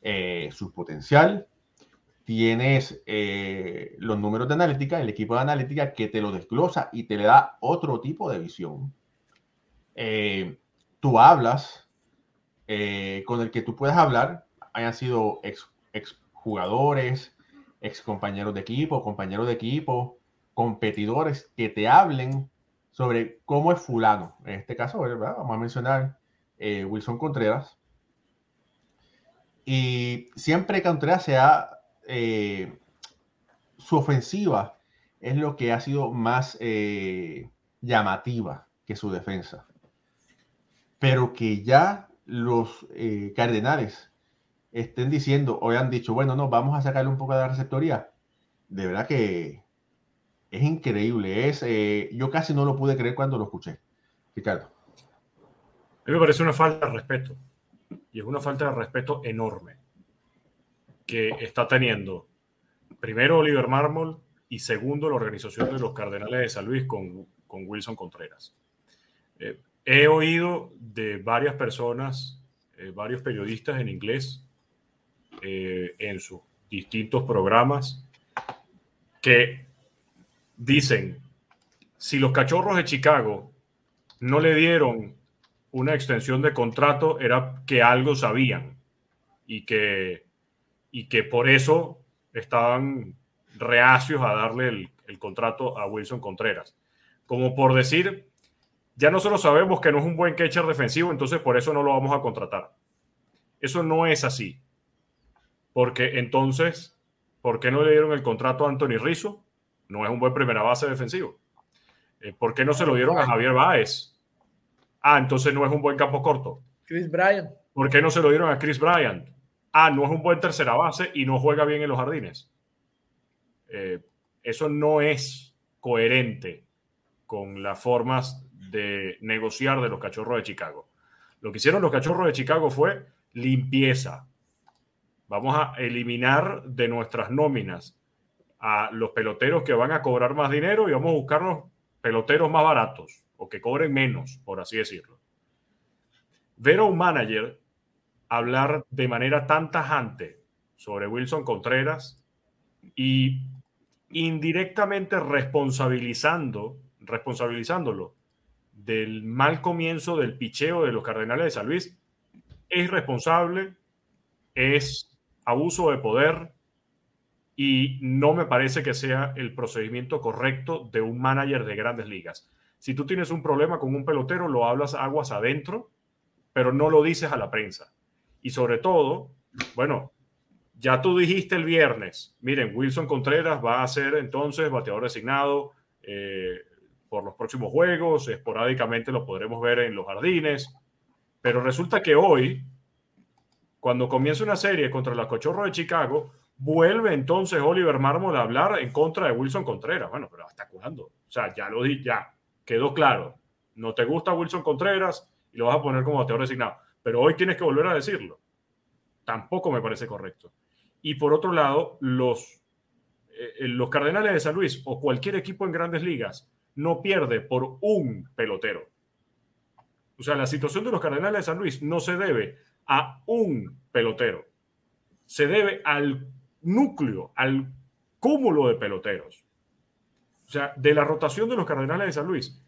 eh, su potencial. Tienes eh, los números de analítica, el equipo de analítica que te lo desglosa y te le da otro tipo de visión. Eh, tú hablas con el que tú puedes hablar hayan sido ex, ex jugadores, ex compañeros de equipo, compañeros de equipo, competidores que te hablen sobre cómo es fulano. En este caso, vamos a mencionar eh, Wilson Contreras. Y siempre Contreras se ha, eh, su ofensiva es lo que ha sido más eh, llamativa que su defensa. Pero que ya los eh, Cardenales estén diciendo o han dicho, bueno, no, vamos a sacarle un poco de la receptoría. De verdad que es increíble. Es, yo casi no lo pude creer cuando lo escuché. Ricardo. A mí me parece una falta de respeto. Y es una falta de respeto enorme que está teniendo primero Oliver Marmol y segundo la organización de los Cardenales de San Luis con, con Wilson Contreras. Eh, he oído de varias personas, eh, varios periodistas en inglés, eh, en sus distintos programas, que dicen, si los cachorros de Chicago no le dieron una extensión de contrato era que algo sabían y que, y que por eso estaban reacios a darle el, el, contrato a Wilson Contreras. Como por decir, ya nosotros sabemos que no es un buen catcher defensivo, entonces por eso no lo vamos a contratar. Eso no es así. Porque entonces, ¿por qué no le dieron el contrato a Anthony Rizzo? No es un buen primera base defensivo. Eh, ¿Por qué no se lo dieron a Javier Báez? Ah, entonces no es un buen campo corto. Chris Bryant. ¿Por qué no se lo dieron a Chris Bryant? Ah, no es un buen tercera base y no juega bien en los jardines. Eh, eso no es coherente con las formas de negociar de los cachorros de Chicago. Lo que hicieron los cachorros de Chicago fue limpieza. Vamos a eliminar de nuestras nóminas a los peloteros que van a cobrar más dinero y vamos a buscarnos peloteros más baratos o que cobren menos, por así decirlo. Ver a un manager hablar de manera tan tajante sobre Wilson Contreras y indirectamente responsabilizando, responsabilizándolo del mal comienzo del picheo de los Cardenales de San Luis, es responsable, es abuso de poder y no me parece que sea el procedimiento correcto de un manager de grandes ligas. Si tú tienes un problema con un pelotero, lo hablas aguas adentro, pero no lo dices a la prensa. Y sobre todo, bueno, ya tú dijiste el viernes, miren, Wilson Contreras va a ser entonces bateador designado eh, por los próximos juegos, esporádicamente lo podremos ver en los jardines, pero resulta que hoy, cuando comienza una serie contra los Cochorros de Chicago, vuelve entonces Oliver Marmol a hablar en contra de Wilson Contreras. Bueno, pero ¿hasta cuándo? O sea, ya lo di, ya, quedó claro. No te gusta Wilson Contreras y lo vas a poner como bateador designado. Pero hoy tienes que volver a decirlo. Tampoco me parece correcto. Y por otro lado, los, eh, los Cardenales de San Luis o cualquier equipo en grandes ligas no pierde por un pelotero. O sea, la situación de los Cardenales de San Luis no se debe a un pelotero. Se debe al núcleo, al cúmulo de peloteros. O sea, de la rotación de los Cardenales de San Luis,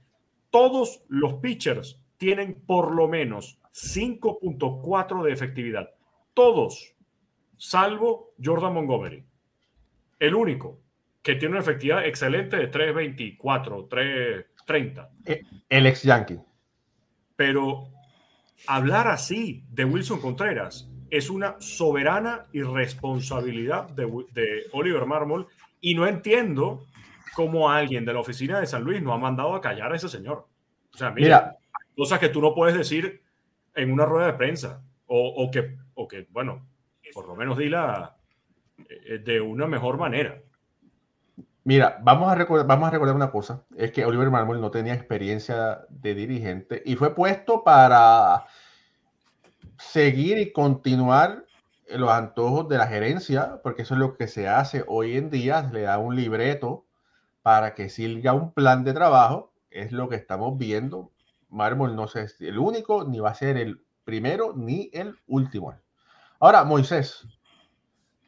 todos los pitchers tienen por lo menos 5.4 de efectividad. Todos, salvo Jordan Montgomery. El único que tiene una efectividad excelente de 3.24, 3.30. Eh, el ex Yankee. Pero hablar así de Wilson Contreras es una soberana irresponsabilidad de, de Oliver Marmol y no entiendo como alguien de la oficina de San Luis no ha mandado a callar a ese señor. O sea, mira, cosas que tú no puedes decir en una rueda de prensa o, que, o que, bueno, por lo menos dila eh, de una mejor manera. Mira, vamos a, recordar, vamos a recordar una cosa, es que Oliver Marmol no tenía experiencia de dirigente y fue puesto para seguir y continuar los antojos de la gerencia, porque eso es lo que se hace hoy en día, le da un libreto para que siga un plan de trabajo. Es lo que estamos viendo. Mármol no es el único, ni va a ser el primero, ni el último. Ahora, Moisés,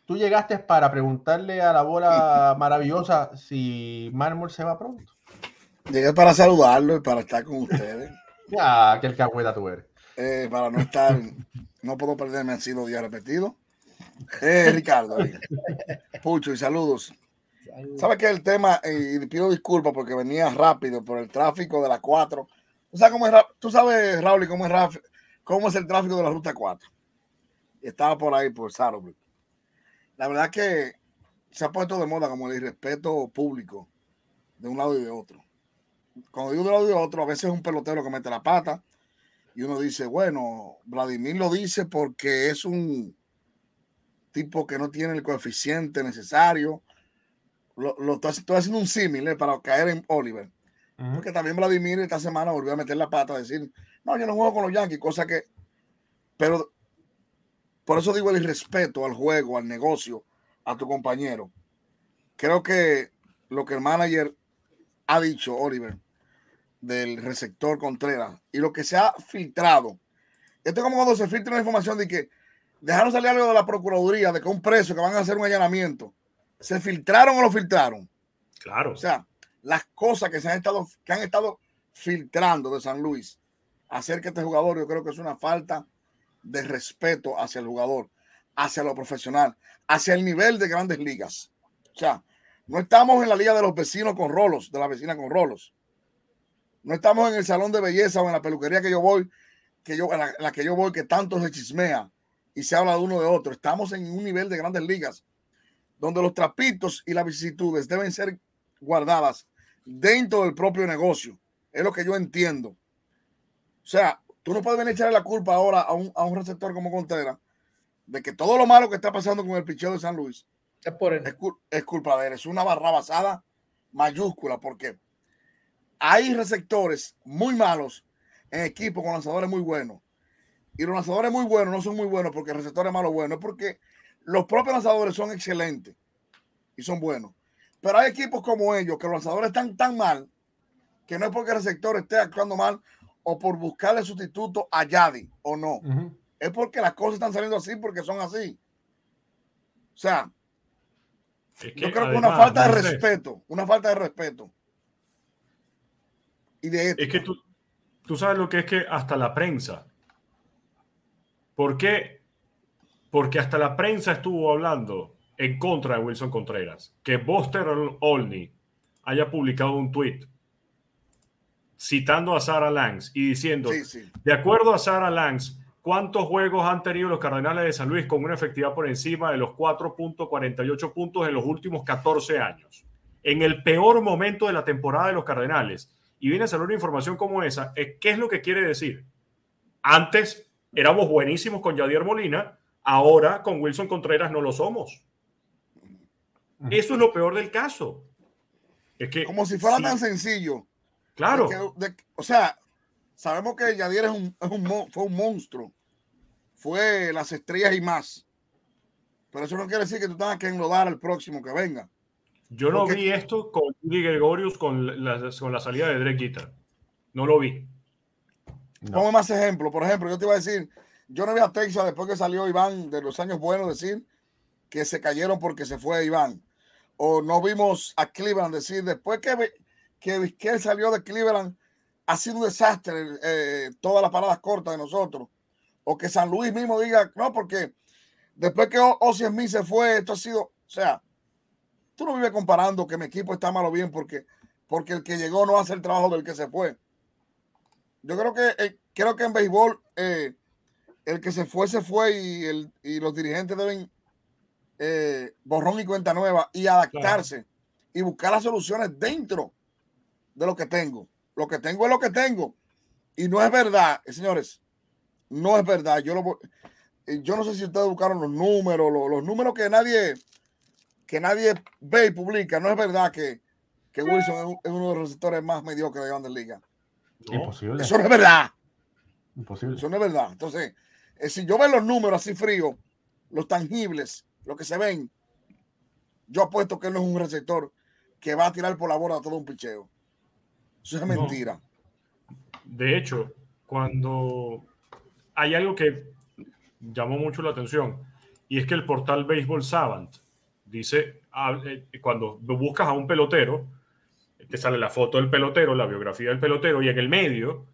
tú llegaste para preguntarle a la bola maravillosa si Mármol se va pronto. Llegué para saludarlo y para estar con ustedes. ya, que el cagüeta tú eres. Eh, para no estar, no puedo perderme así los días repetidos. Eh, Ricardo, Pucho y saludos. ¿Sabes qué el tema? Y pido disculpas porque venía rápido por el tráfico de la 4. ¿Tú sabes, cómo es, tú sabes Raúl, cómo es, cómo es el tráfico de la ruta 4? estaba por ahí por Saddlebrook. La verdad que se ha puesto de moda como el irrespeto público de un lado y de otro. Cuando digo de un lado y de otro, a veces es un pelotero que mete la pata y uno dice, bueno, Vladimir lo dice porque es un tipo que no tiene el coeficiente necesario. Lo, lo estoy, haciendo un símil eh, para caer en Oliver. Porque también Vladimir esta semana volvió a meter la pata, a decir, no, yo no juego con los Yankees, cosa que... Pero por eso digo el irrespeto al juego, al negocio, a tu compañero. Creo que lo que el manager ha dicho, Oliver, del receptor Contreras, y lo que se ha filtrado, esto es como cuando se filtra una información de que dejaron salir algo de la Procuraduría, de que un preso, que van a hacer un allanamiento, ¿se filtraron o lo filtraron? Claro. O sea, las cosas que se han estado, que han estado filtrando de San Luis acerca de este jugador, yo creo que es una falta de respeto hacia el jugador, hacia lo profesional, hacia el nivel de grandes ligas. O sea, no estamos en la liga de los vecinos con rolos, de la vecina con rolos. No estamos en el salón de belleza o en la peluquería que yo voy, que yo, en la, la que yo voy, que tanto se chismea y se habla de uno de otro. Estamos en un nivel de grandes ligas donde los trapitos y las vicisitudes deben ser guardadas dentro del propio negocio. Es lo que yo entiendo. O sea, tú no puedes venir a echarle la culpa ahora a un, a un receptor como Contreras de que todo lo malo que está pasando con el picheo de San Luis es, por él. es, es culpa de él. Es una barra basada mayúscula porque hay receptores muy malos en equipos con lanzadores muy buenos. Y los lanzadores muy buenos no son muy buenos porque el receptor es malo bueno, es porque los propios lanzadores son excelentes y son buenos. Pero hay equipos como ellos que los lanzadores están tan mal que no es porque el receptor esté actuando mal o por buscarle sustituto a Yadi o no. Uh -huh. Es porque las cosas están saliendo así porque son así. O sea, es que yo creo además, que una falta de no sé. respeto, una falta de respeto. Y de ética. Es que tú, tú sabes lo que es que hasta la prensa. ¿Por qué? Porque hasta la prensa estuvo hablando en contra de Wilson Contreras. Que Buster Olney haya publicado un tweet citando a Sarah Langs y diciendo, sí, sí. de acuerdo a Sarah Langs, ¿cuántos juegos han tenido los Cardenales de San Luis con una efectividad por encima de los 4.48 puntos en los últimos 14 años? En el peor momento de la temporada de los Cardenales. Y viene a salir una información como esa. ¿Qué es lo que quiere decir? Antes éramos buenísimos con Yadier Molina, ahora con Wilson Contreras no lo somos. Eso es lo peor del caso. Es que, como si fuera sí. tan sencillo. Claro. De, de, o sea, sabemos que Yadier es un, es un, fue un monstruo. Fue las estrellas y más. Pero eso no quiere decir que tú tengas que enlodar al próximo que venga. Yo no Porque... vi esto con Rudy Gregorius con la, con la salida de Drake Guitar. No lo vi. No. Ponme más ejemplos. Por ejemplo, yo te iba a decir, yo no vi a Texas después que salió Iván de los años buenos decir que se cayeron porque se fue Iván. O no vimos a Cleveland decir después que, que Vizquel salió de Cleveland ha sido un desastre eh, todas las paradas cortas de nosotros. O que San Luis mismo diga, no, porque después que Ozzy Smith se fue, esto ha sido, o sea, tú no vives comparando que mi equipo está mal o bien porque, porque el que llegó no hace el trabajo del que se fue. Yo creo que, eh, creo que en béisbol eh, el que se fue, se fue y, el, y los dirigentes deben eh, borrón y cuenta nueva y adaptarse claro. y buscar las soluciones dentro de lo que tengo. Lo que tengo es lo que tengo. Y no es verdad, señores, no es verdad. Yo, lo, yo no sé si ustedes buscaron los números, los, los números que nadie, que nadie ve y publica. No es verdad que, que Wilson es, uno de los receptores más mediocres de Grandes Ligas. No, Imposible. Eso no es verdad. Imposible. Eso no es verdad. Entonces, eh, si yo veo los números así fríos, los tangibles, lo que se ven, yo apuesto que él no es un receptor que va a tirar por la borda todo un picheo. Eso es mentira. De hecho, cuando hay algo que llamó mucho la atención, y es que el portal Baseball Savant dice, eh, cuando buscas a un pelotero, te sale la foto del pelotero, la biografía del pelotero, y en el medio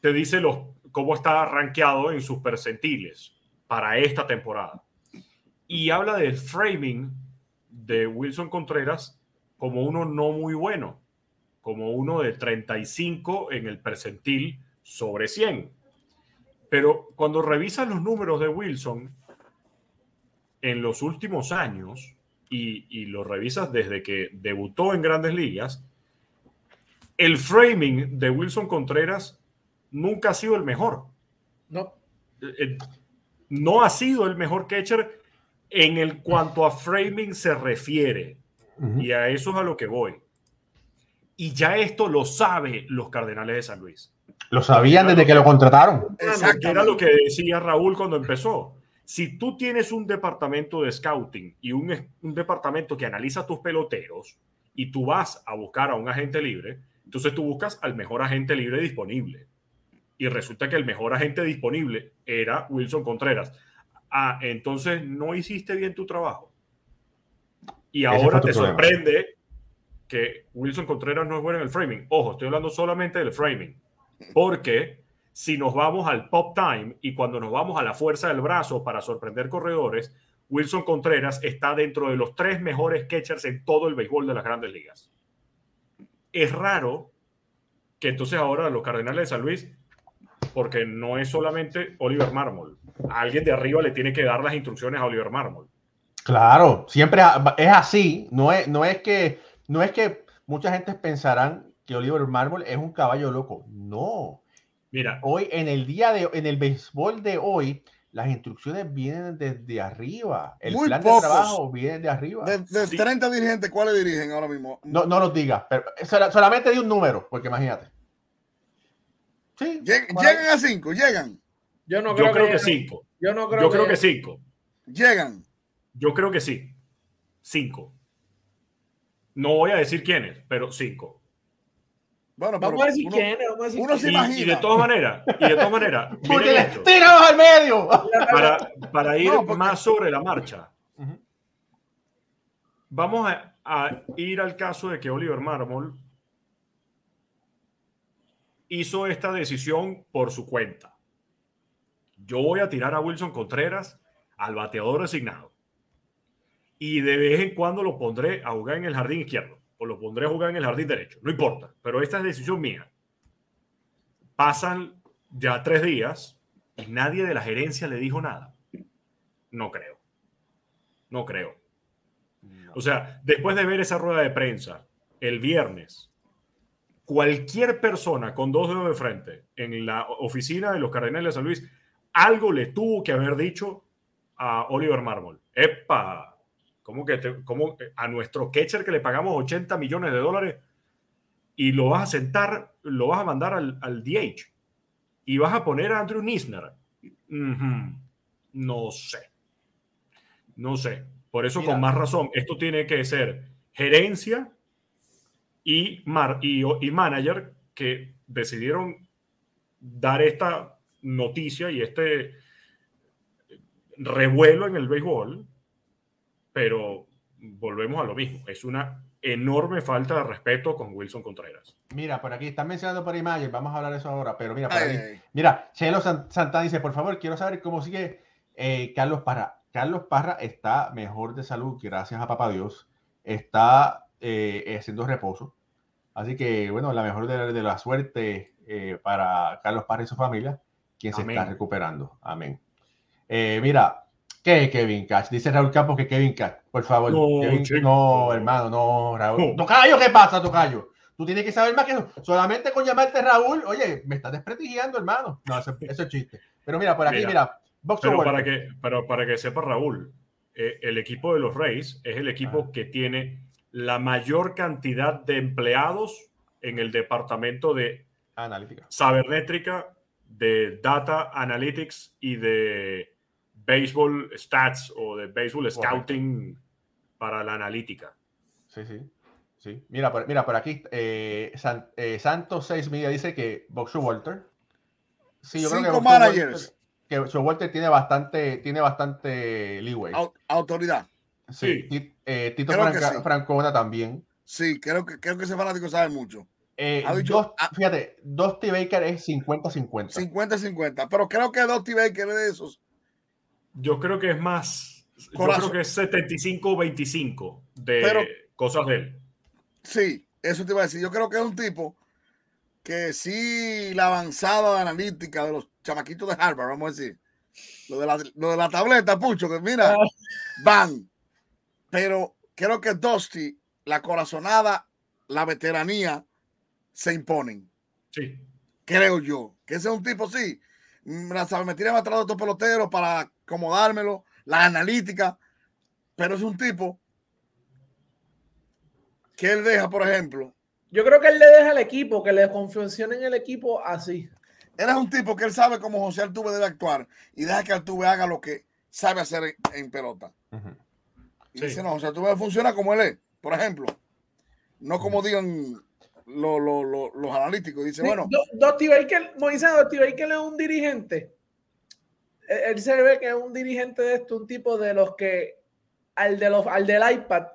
te dice los, cómo está rankeado en sus percentiles para esta temporada. Y habla del framing de Wilson Contreras como uno no muy bueno como uno de 35 en el percentil sobre 100. Pero cuando revisas los números de Wilson, en los últimos años, y, y lo revisas desde que debutó en grandes ligas, el framing de Wilson Contreras nunca ha sido el mejor. No. Eh, no ha sido el mejor catcher en el cuanto a framing se refiere. Y a eso es a lo que voy. Y ya esto lo sabe los Cardenales de San Luis. Lo sabían desde que lo contrataron. Era lo que decía Raúl cuando empezó. Si tú tienes un departamento de scouting y un, un departamento que analiza tus peloteros y tú vas a buscar a un agente libre, entonces tú buscas al mejor agente libre disponible. Y resulta que el mejor agente disponible era Wilson Contreras. Ah, entonces no hiciste bien tu trabajo. Y ahora te sorprende que Wilson Contreras no es bueno en el framing. Ojo, estoy hablando solamente del framing. Porque si nos vamos al pop time y cuando nos vamos a la fuerza del brazo para sorprender corredores, Wilson Contreras está dentro de los tres mejores catchers en todo el béisbol de las grandes ligas. Es raro que entonces ahora los Cardenales de San Luis, porque no es solamente Oliver Marmol, alguien de arriba le tiene que dar las instrucciones a Oliver Marmol. Claro, siempre es así. No es, no es que no es que mucha gente pensarán que Oliver Marmol es un caballo loco. No. Mira, hoy en el día de en el béisbol de hoy, las instrucciones vienen desde arriba. El plan de trabajo viene de arriba. De, 30 dirigentes, ¿cuáles dirigen ahora mismo? No, no los digas, pero solamente di un número, porque imagínate. Sí, llegan a 5, llegan. Yo no creo, que 5. Yo no creo, Yo creo que 5. Llegan. Yo creo que sí. 5. No voy a decir quiénes, pero 5. Bueno, vamos a decir quién vamos a decir uno se imagina. Y, de todas maneras, y de todas maneras, esto. al medio! Para, para ir más sobre la marcha. Vamos a, a, ir al caso de que Oliver Marmol hizo esta decisión por su cuenta. Yo voy a tirar a Wilson Contreras al bateador designado. Y de vez en cuando lo pondré a jugar en el jardín izquierdo o lo pondré a jugar en el jardín derecho. No importa, pero esta es decisión mía. Pasan ya tres días y nadie de la gerencia le dijo nada. No creo. No creo. O sea, después de ver esa rueda de prensa el viernes, cualquier persona con dos dedos de frente en la oficina de los Cardenales de San Luis, algo le tuvo que haber dicho a Oliver Marmol. ¡Epa! ¿Cómo que a nuestro catcher que le pagamos 80 millones de dólares y lo vas a sentar, lo vas a mandar al, al DH y vas a poner a Andrew Nisner? No sé. No sé. Por eso, con más razón, esto tiene que ser gerencia y, mar, y, y manager que decidieron dar esta noticia y este revuelo en el béisbol pero volvemos a lo mismo. Es una enorme falta de respeto con Wilson Contreras. Mira, por aquí están mencionando por imagen, vamos a hablar de eso ahora, pero mira, por mira, Chelo Santana dice, por favor, quiero saber cómo sigue eh, Carlos Parra. Carlos Parra está mejor de salud, gracias a papá Dios, está eh, haciendo reposo. Así que, bueno, la mejor de, la suerte eh, para Carlos Parra y su familia, quien se está recuperando. Amén. mira, ¿Qué Kevin Cash? Dice Raúl Campos que Kevin Cash. Por favor. No, hermano, no, Raúl. Tocayo, ¿qué pasa, Tocayo? Tú tienes que saber más que eso. Solamente con llamarte Raúl, oye, me estás desprestigiando, hermano. No, eso, es chiste. Pero mira, por aquí, mira. pero, para que, pero para que sepa Raúl, eh, el equipo de los Reyes es el equipo que tiene la mayor cantidad de empleados en el departamento de analítica, sabermétrica, de data analytics y de baseball stats o de baseball scouting para la analítica. Sí, sí. Sí. Mira, por, mira, por aquí, eh, eh Santos 6 Media dice que Boxer Walter. Sí, yo creo que managers. Walter, que Walter tiene bastante, tiene bastante leeway. autoridad. Sí. Eh, Tito Francona también. Sí, creo que, creo que ese fanático sabe mucho. Eh, dos, ah, fíjate, Dusty Baker es 50-50. 50-50, pero creo que Dusty Baker es de esos yo creo que es más. Yo creo que es 75-25 de cosas de él. Sí, eso te iba a decir. Yo creo que es un tipo que sí, la avanzada analítica de los chamaquitos de Harvard, vamos a decir, Lo de la, lo de la tableta, Pucho, que mira, Ah. van. Pero creo que Dusty, la corazonada, la veteranía, se imponen. Sí. Creo yo. Que ese es un tipo, sí. Me ha traído estos peloteros para acomodármelo, la analítica. Pero es un tipo que él deja, por ejemplo, Yo creo que él le deja al equipo, que le funcione en el equipo así. Él es un tipo que él sabe cómo José Altuve debe actuar y deja que Altuve haga lo que sabe hacer en, en pelota. Y Sí. dice, no, José Altuve funciona como él es, por ejemplo. No como digan lo- lo- lo- los analíticos. Dice, bueno, Do- Dusty Baker, Moisés Dusty Baker es un dirigente. Él, él se ve que es un dirigente de esto, un tipo de los que al, de los, al del iPad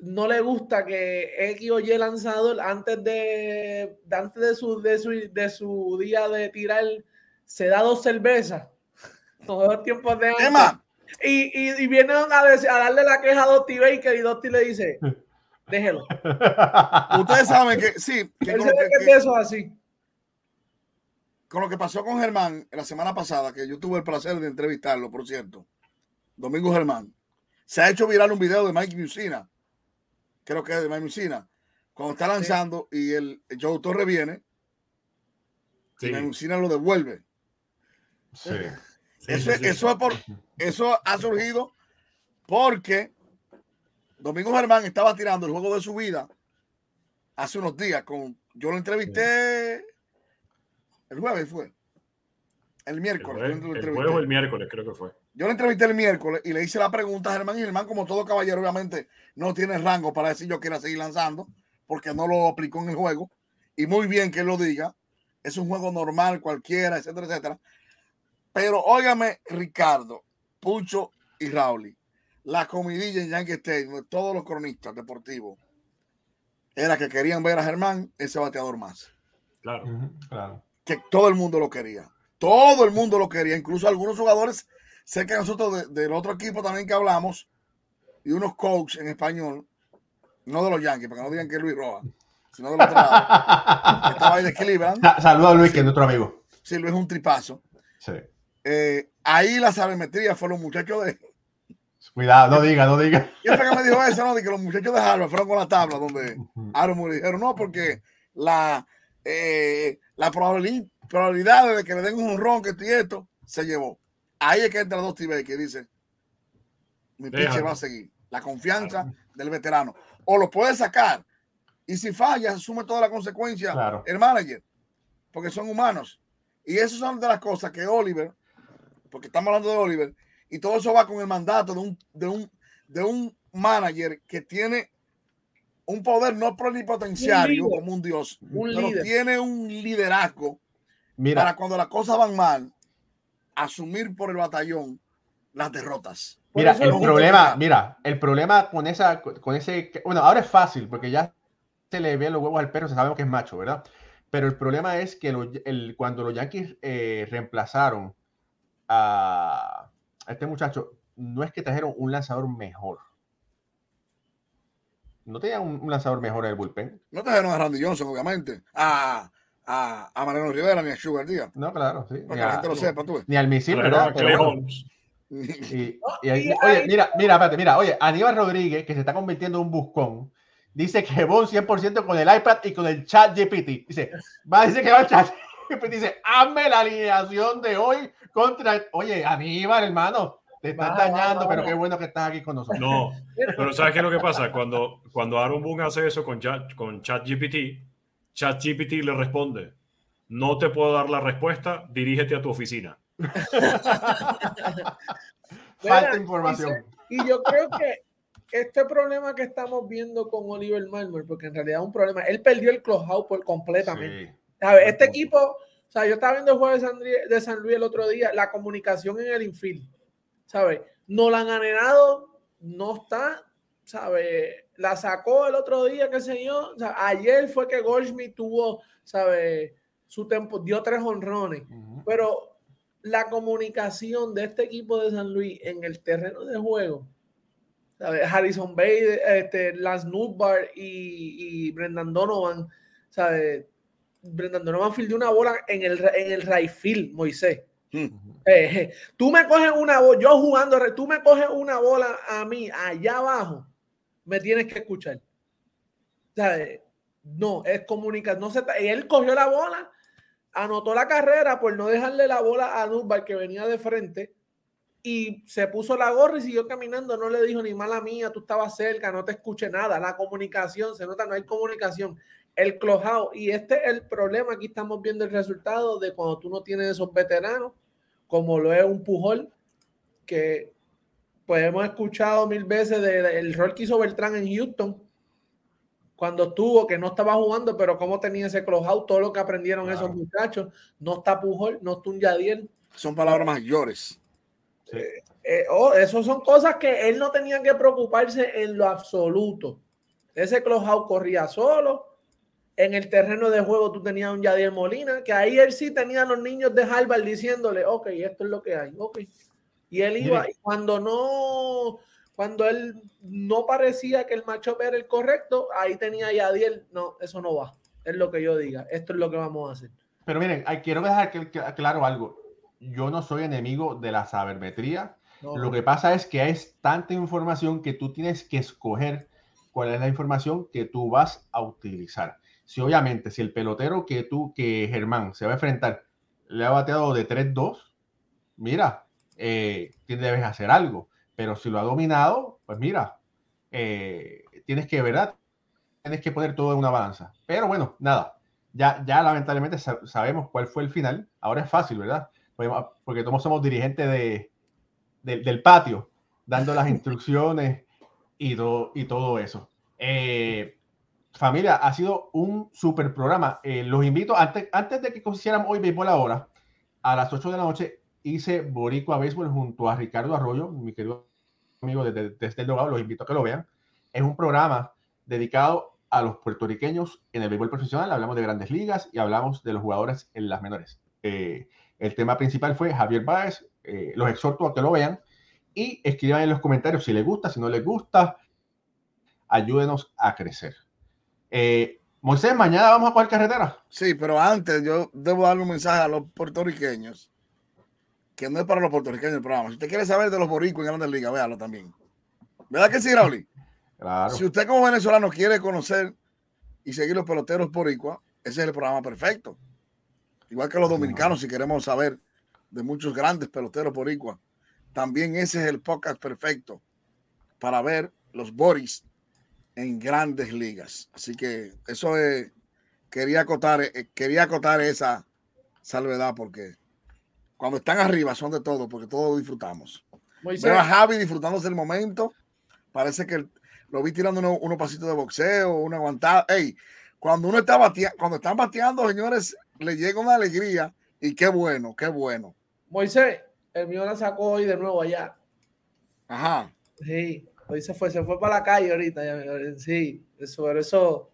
no le gusta que X o Y lanzador antes de, de- antes de su, de su de su día de tirar se da dos cervezas. Todos los tiempos de antes. Emma, Y, y, y viene a, a darle la queja a Dusty Baker y Dusty le dice, déjelo. ustedes saben que sí, que Él se ve eso así. con lo que pasó con Germán la semana pasada, que yo tuve el placer de entrevistarlo, por cierto, Domingo Germán, se ha hecho viral un video de Mike Musina, creo que es de Mike Musina, cuando está lanzando y el, el Joe Torre viene Sí. y Mike Musina lo devuelve. Sí. Sí, Eso, sí, sí. eso, es por, eso ha surgido porque Domingo Germán estaba tirando el juego de su vida hace unos días. Con, yo lo entrevisté el jueves, fue. El El miércoles. jueves, el jueves o el miércoles, creo que fue. Yo lo entrevisté el miércoles y le hice la pregunta a Germán. Y Germán, como todo caballero, obviamente no tiene rango para decir yo quiero seguir lanzando porque no lo aplicó en el juego. Y muy bien que él lo diga. Es un juego normal, cualquiera, etcétera, etcétera. Pero óigame, Ricardo, Pucho y Rauli, la comidilla en Yankee Stadium de todos los cronistas deportivos era que querían ver a Germán ese bateador más. Claro. Claro. Que todo el mundo lo quería. Todo el mundo lo quería, incluso algunos jugadores cerca de nosotros de- del otro equipo también que hablamos y unos coaches en español, no de los Yankees, para que no digan que es Luis Rojas, sino del otro lado. que Estaba ahí de Cleveland. Sa- Saludos a Luis, que es nuestro amigo. Sí, Luis es un tripazo. Sí. Eh, ahí la sabemetría fue los muchachos de. Cuidado, no diga, no diga. ¿Quién fue que me dijo eso? No, de que los muchachos de Harvard fueron con la tabla donde. Aaron dijeron, no, porque la, eh, la probabilidad, probabilidad de que le den un honrón que esto y esto se llevó. Ahí es que entra dos TV que dice, mi pitcher Déjalo. va a seguir. La confianza del veterano. O lo puede sacar. Y si falla, asume toda la consecuencia Claro. el manager. Porque son humanos. Y esas son de las cosas que Oliver, porque estamos hablando de Oliver, y todo eso va con el mandato de un, de un, de un manager que tiene un poder no plenipotenciario como un dios, Un pero líder. tiene un liderazgo Mira, para cuando las cosas van mal, asumir por el batallón las derrotas. Por Mira, el problema, mira, el problema con esa, con ese, bueno, ahora es fácil porque ya se le ven los huevos al perro, se sabe que es macho, ¿verdad? Pero el problema es que el- cuando los Yankees eh, reemplazaron a, a este muchacho, no es que trajeron un lanzador mejor. No tenían un, un lanzador mejor en el bullpen. No trajeron a Randy Johnson, obviamente, a, a, a Mariano Rivera ni a Sugar Díaz. No, claro, sí. Para Ni, que la a- gente lo sepa, tú ni al misil, Pero. Y, No, y ahí- oye, mira, mira, espérate, mira, oye, Aníbal Rodríguez, que se está convirtiendo en un buscón, dice que va un 100% con el iPad y con el chat GPT. Dice, va a decir que va al chat GPT, dice, hazme la alineación de hoy contra, oye, Aníbal, hermano, te estás Va, dañando, va, pero va. qué bueno que estás aquí con nosotros. No, pero ¿sabes qué es lo que pasa? Cuando, cuando Aaron Boone hace eso con, chat, con ChatGPT, ChatGPT le responde, no te puedo dar la respuesta, dirígete a tu oficina. Falta Mira, información. Y yo creo que este problema que estamos viendo con Oliver Marmol, porque en realidad es un problema, él perdió el clubhouse por completamente. Sí. Buen Este punto. equipo, o sea, yo estaba viendo el juego de San, Luis- de San Luis el otro día, la comunicación en el infield, ¿sabes? Nolan Anenado no está, ¿sabes? La sacó el otro día, qué sé yo. O sea, ayer fue que Goldschmidt tuvo, ¿sabes? Su tiempo, dio tres honrones, pero la comunicación de este equipo de San Luis en el terreno de juego, ¿sabes? Harrison Bay, este, Lance Nutbar y, y Brendan Donovan, ¿sabes? Brendan Donovan fildeó una bola en el, en el right field, Moisés. Eh, tú me coges una bola, yo jugando, tú me coges una bola a mí allá abajo, me tienes que escuchar. no, es comunicación. No se, él cogió la bola, anotó la carrera por no dejarle la bola a Nubal que venía de frente y se puso la gorra y siguió caminando. No le dijo ni mala mía, tú estabas cerca, no te escuché nada. La comunicación, se nota, no hay comunicación. El clojado. Y este es el problema. Aquí estamos viendo el resultado de cuando tú no tienes esos veteranos como lo es un Pujol, que pues hemos escuchado mil veces del rol que hizo Beltrán en Houston, cuando estuvo, que no estaba jugando, pero cómo tenía ese close todo lo que aprendieron esos muchachos, no está Pujol, no está un Yadiel. Son palabras mayores. Eh, eh, oh, eso son cosas que él no tenía que preocuparse en lo absoluto. Ese close corría solo, en el terreno de juego tú tenías un Yadier Molina, que ahí él sí tenía a los niños de Harvard diciéndole, ok, esto es lo que hay, ok. Y él iba, y cuando no, cuando él no parecía que el macho era el correcto, ahí tenía a Yadier, no, eso no va, es lo que yo diga, esto es lo que vamos a hacer. Pero miren, quiero dejar claro algo, yo no soy enemigo de la sabermetría, lo que pasa es que hay tanta información que tú tienes que escoger cuál es la información que tú vas a utilizar si obviamente, si el pelotero que tú, que Germán se va a enfrentar, le ha bateado de 3-2, mira, eh, debes hacer algo. Pero si lo ha dominado, pues mira, eh, tienes que, ¿verdad? Tienes que poner todo en una balanza. Pero bueno, nada, ya, ya lamentablemente sabemos cuál fue el final. Ahora es fácil, ¿verdad? Porque todos somos dirigentes de, del patio, dando las instrucciones y, todo, y todo eso. Eh, familia, ha sido un super programa. Eh, los invito, antes, antes de que hiciéramos hoy béisbol ahora, a las 8 de la noche hice Boricua Béisbol junto a Ricardo Arroyo, mi querido amigo desde, desde el Dogado, los invito a que lo vean. Es un programa dedicado a los puertorriqueños en el béisbol profesional. Hablamos de grandes ligas y hablamos de los jugadores en las menores. Eh, el tema principal fue Javier Báez. Eh, los exhorto a que lo vean y escriban en los comentarios si les gusta, si no les gusta. Ayúdenos a crecer. Eh, Moisés, mañana vamos a coger carretera. Sí, pero antes yo debo darle un mensaje a los puertorriqueños, que no es para los puertorriqueños el programa. Si usted quiere saber de los boricos en Grandes Ligas, véalo también. ¿Verdad que sí, Raúl? Claro. Si usted como venezolano quiere conocer y seguir los peloteros boricua, ese es el programa perfecto. Igual que los dominicanos, si queremos saber de muchos grandes peloteros boricua, también ese es el podcast perfecto para ver los Boris en grandes ligas. Así que eso es, quería acotar, eh, quería acotar esa salvedad porque cuando están arriba son de todo, porque todos disfrutamos. Veo a Javi disfrutándose el momento. Parece que lo vi tirando unos pasitos de boxeo, una aguantada. Ey, cuando uno está bateando, cuando están bateando, señores, le llega una alegría y qué bueno, qué bueno. Moisés, el mío la sacó hoy de nuevo allá. Ajá. Sí. Hoy se fue, se fue para la calle ahorita. Sí, eso, eso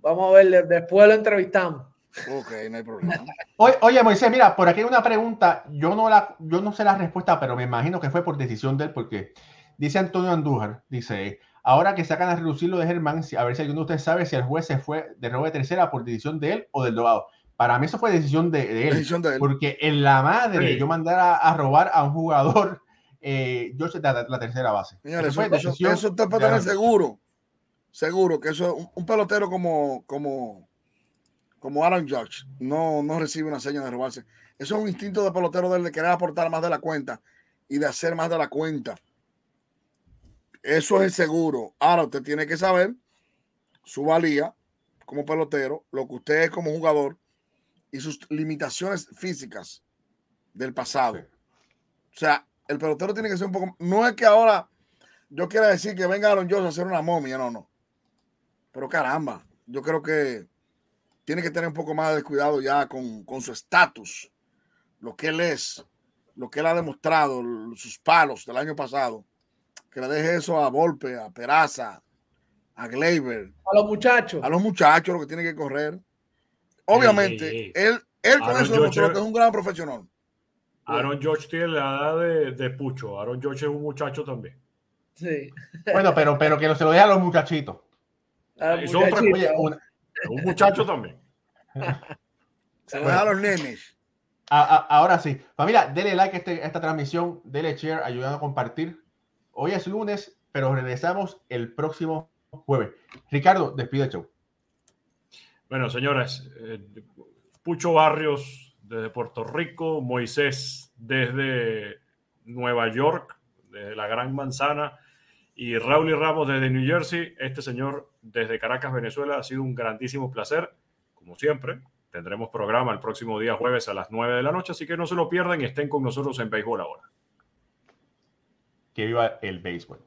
vamos a ver, después lo entrevistamos. Ok, no hay problema. Oye, Moisés, mira, por aquí hay una pregunta. Yo no, la, yo no sé la respuesta, pero me imagino que fue por decisión de él, porque dice Antonio Andújar, dice, ahora que sacan a reducir lo de Germán, a ver si alguno de ustedes sabe si el juez se fue de nuevo de tercera por decisión de él o del dogado. Para mí eso fue decisión de, él, Porque en la madre yo mandara a robar a un jugador eh, yo sé la, la tercera base. eso, eso, está para tener seguro. Seguro que eso un, un, pelotero como, como, como Aaron Judge no, no recibe una seña de robarse. Eso es un instinto de pelotero de querer aportar más de la cuenta y de hacer más de la cuenta. Eso es seguro. Ahora usted tiene que saber su valía como pelotero, lo que usted es como jugador y sus limitaciones físicas del pasado. O sea, el pelotero tiene que ser un poco. No es que ahora yo quiera decir que venga Aaron Jones a hacer una momia, no, no. Pero caramba, yo creo que tiene que tener un poco más de cuidado ya con, su estatus, lo que él es, lo que él ha demostrado, sus palos del año pasado. Que le deje eso a Volpe, a Peraza, a Gleyber. A los muchachos. A los muchachos, lo que tiene que correr. Obviamente, él, él con eso demostró que es un gran profesional. Aaron George tiene la edad de, Pucho. Aaron George es un muchacho también. Sí. Bueno, pero, pero que se lo deje a los muchachitos. Es un muchacho también. se lo deja a los nenes. ahora sí. Familia, dele like a, este, esta transmisión, dele share, ayudando a compartir. Hoy es lunes, pero regresamos el próximo jueves. Ricardo, despide el show. Bueno, señores, eh, Pucho Barrios desde Puerto Rico, Moisés desde Nueva York, desde la Gran Manzana, y Raúl y Ramos desde New Jersey. Este señor desde Caracas, Venezuela, ha sido un grandísimo placer, como siempre. Tendremos programa el próximo día jueves a las 9 de la noche, así que no se lo pierdan y estén con nosotros en Béisbol ahora. Que viva el béisbol.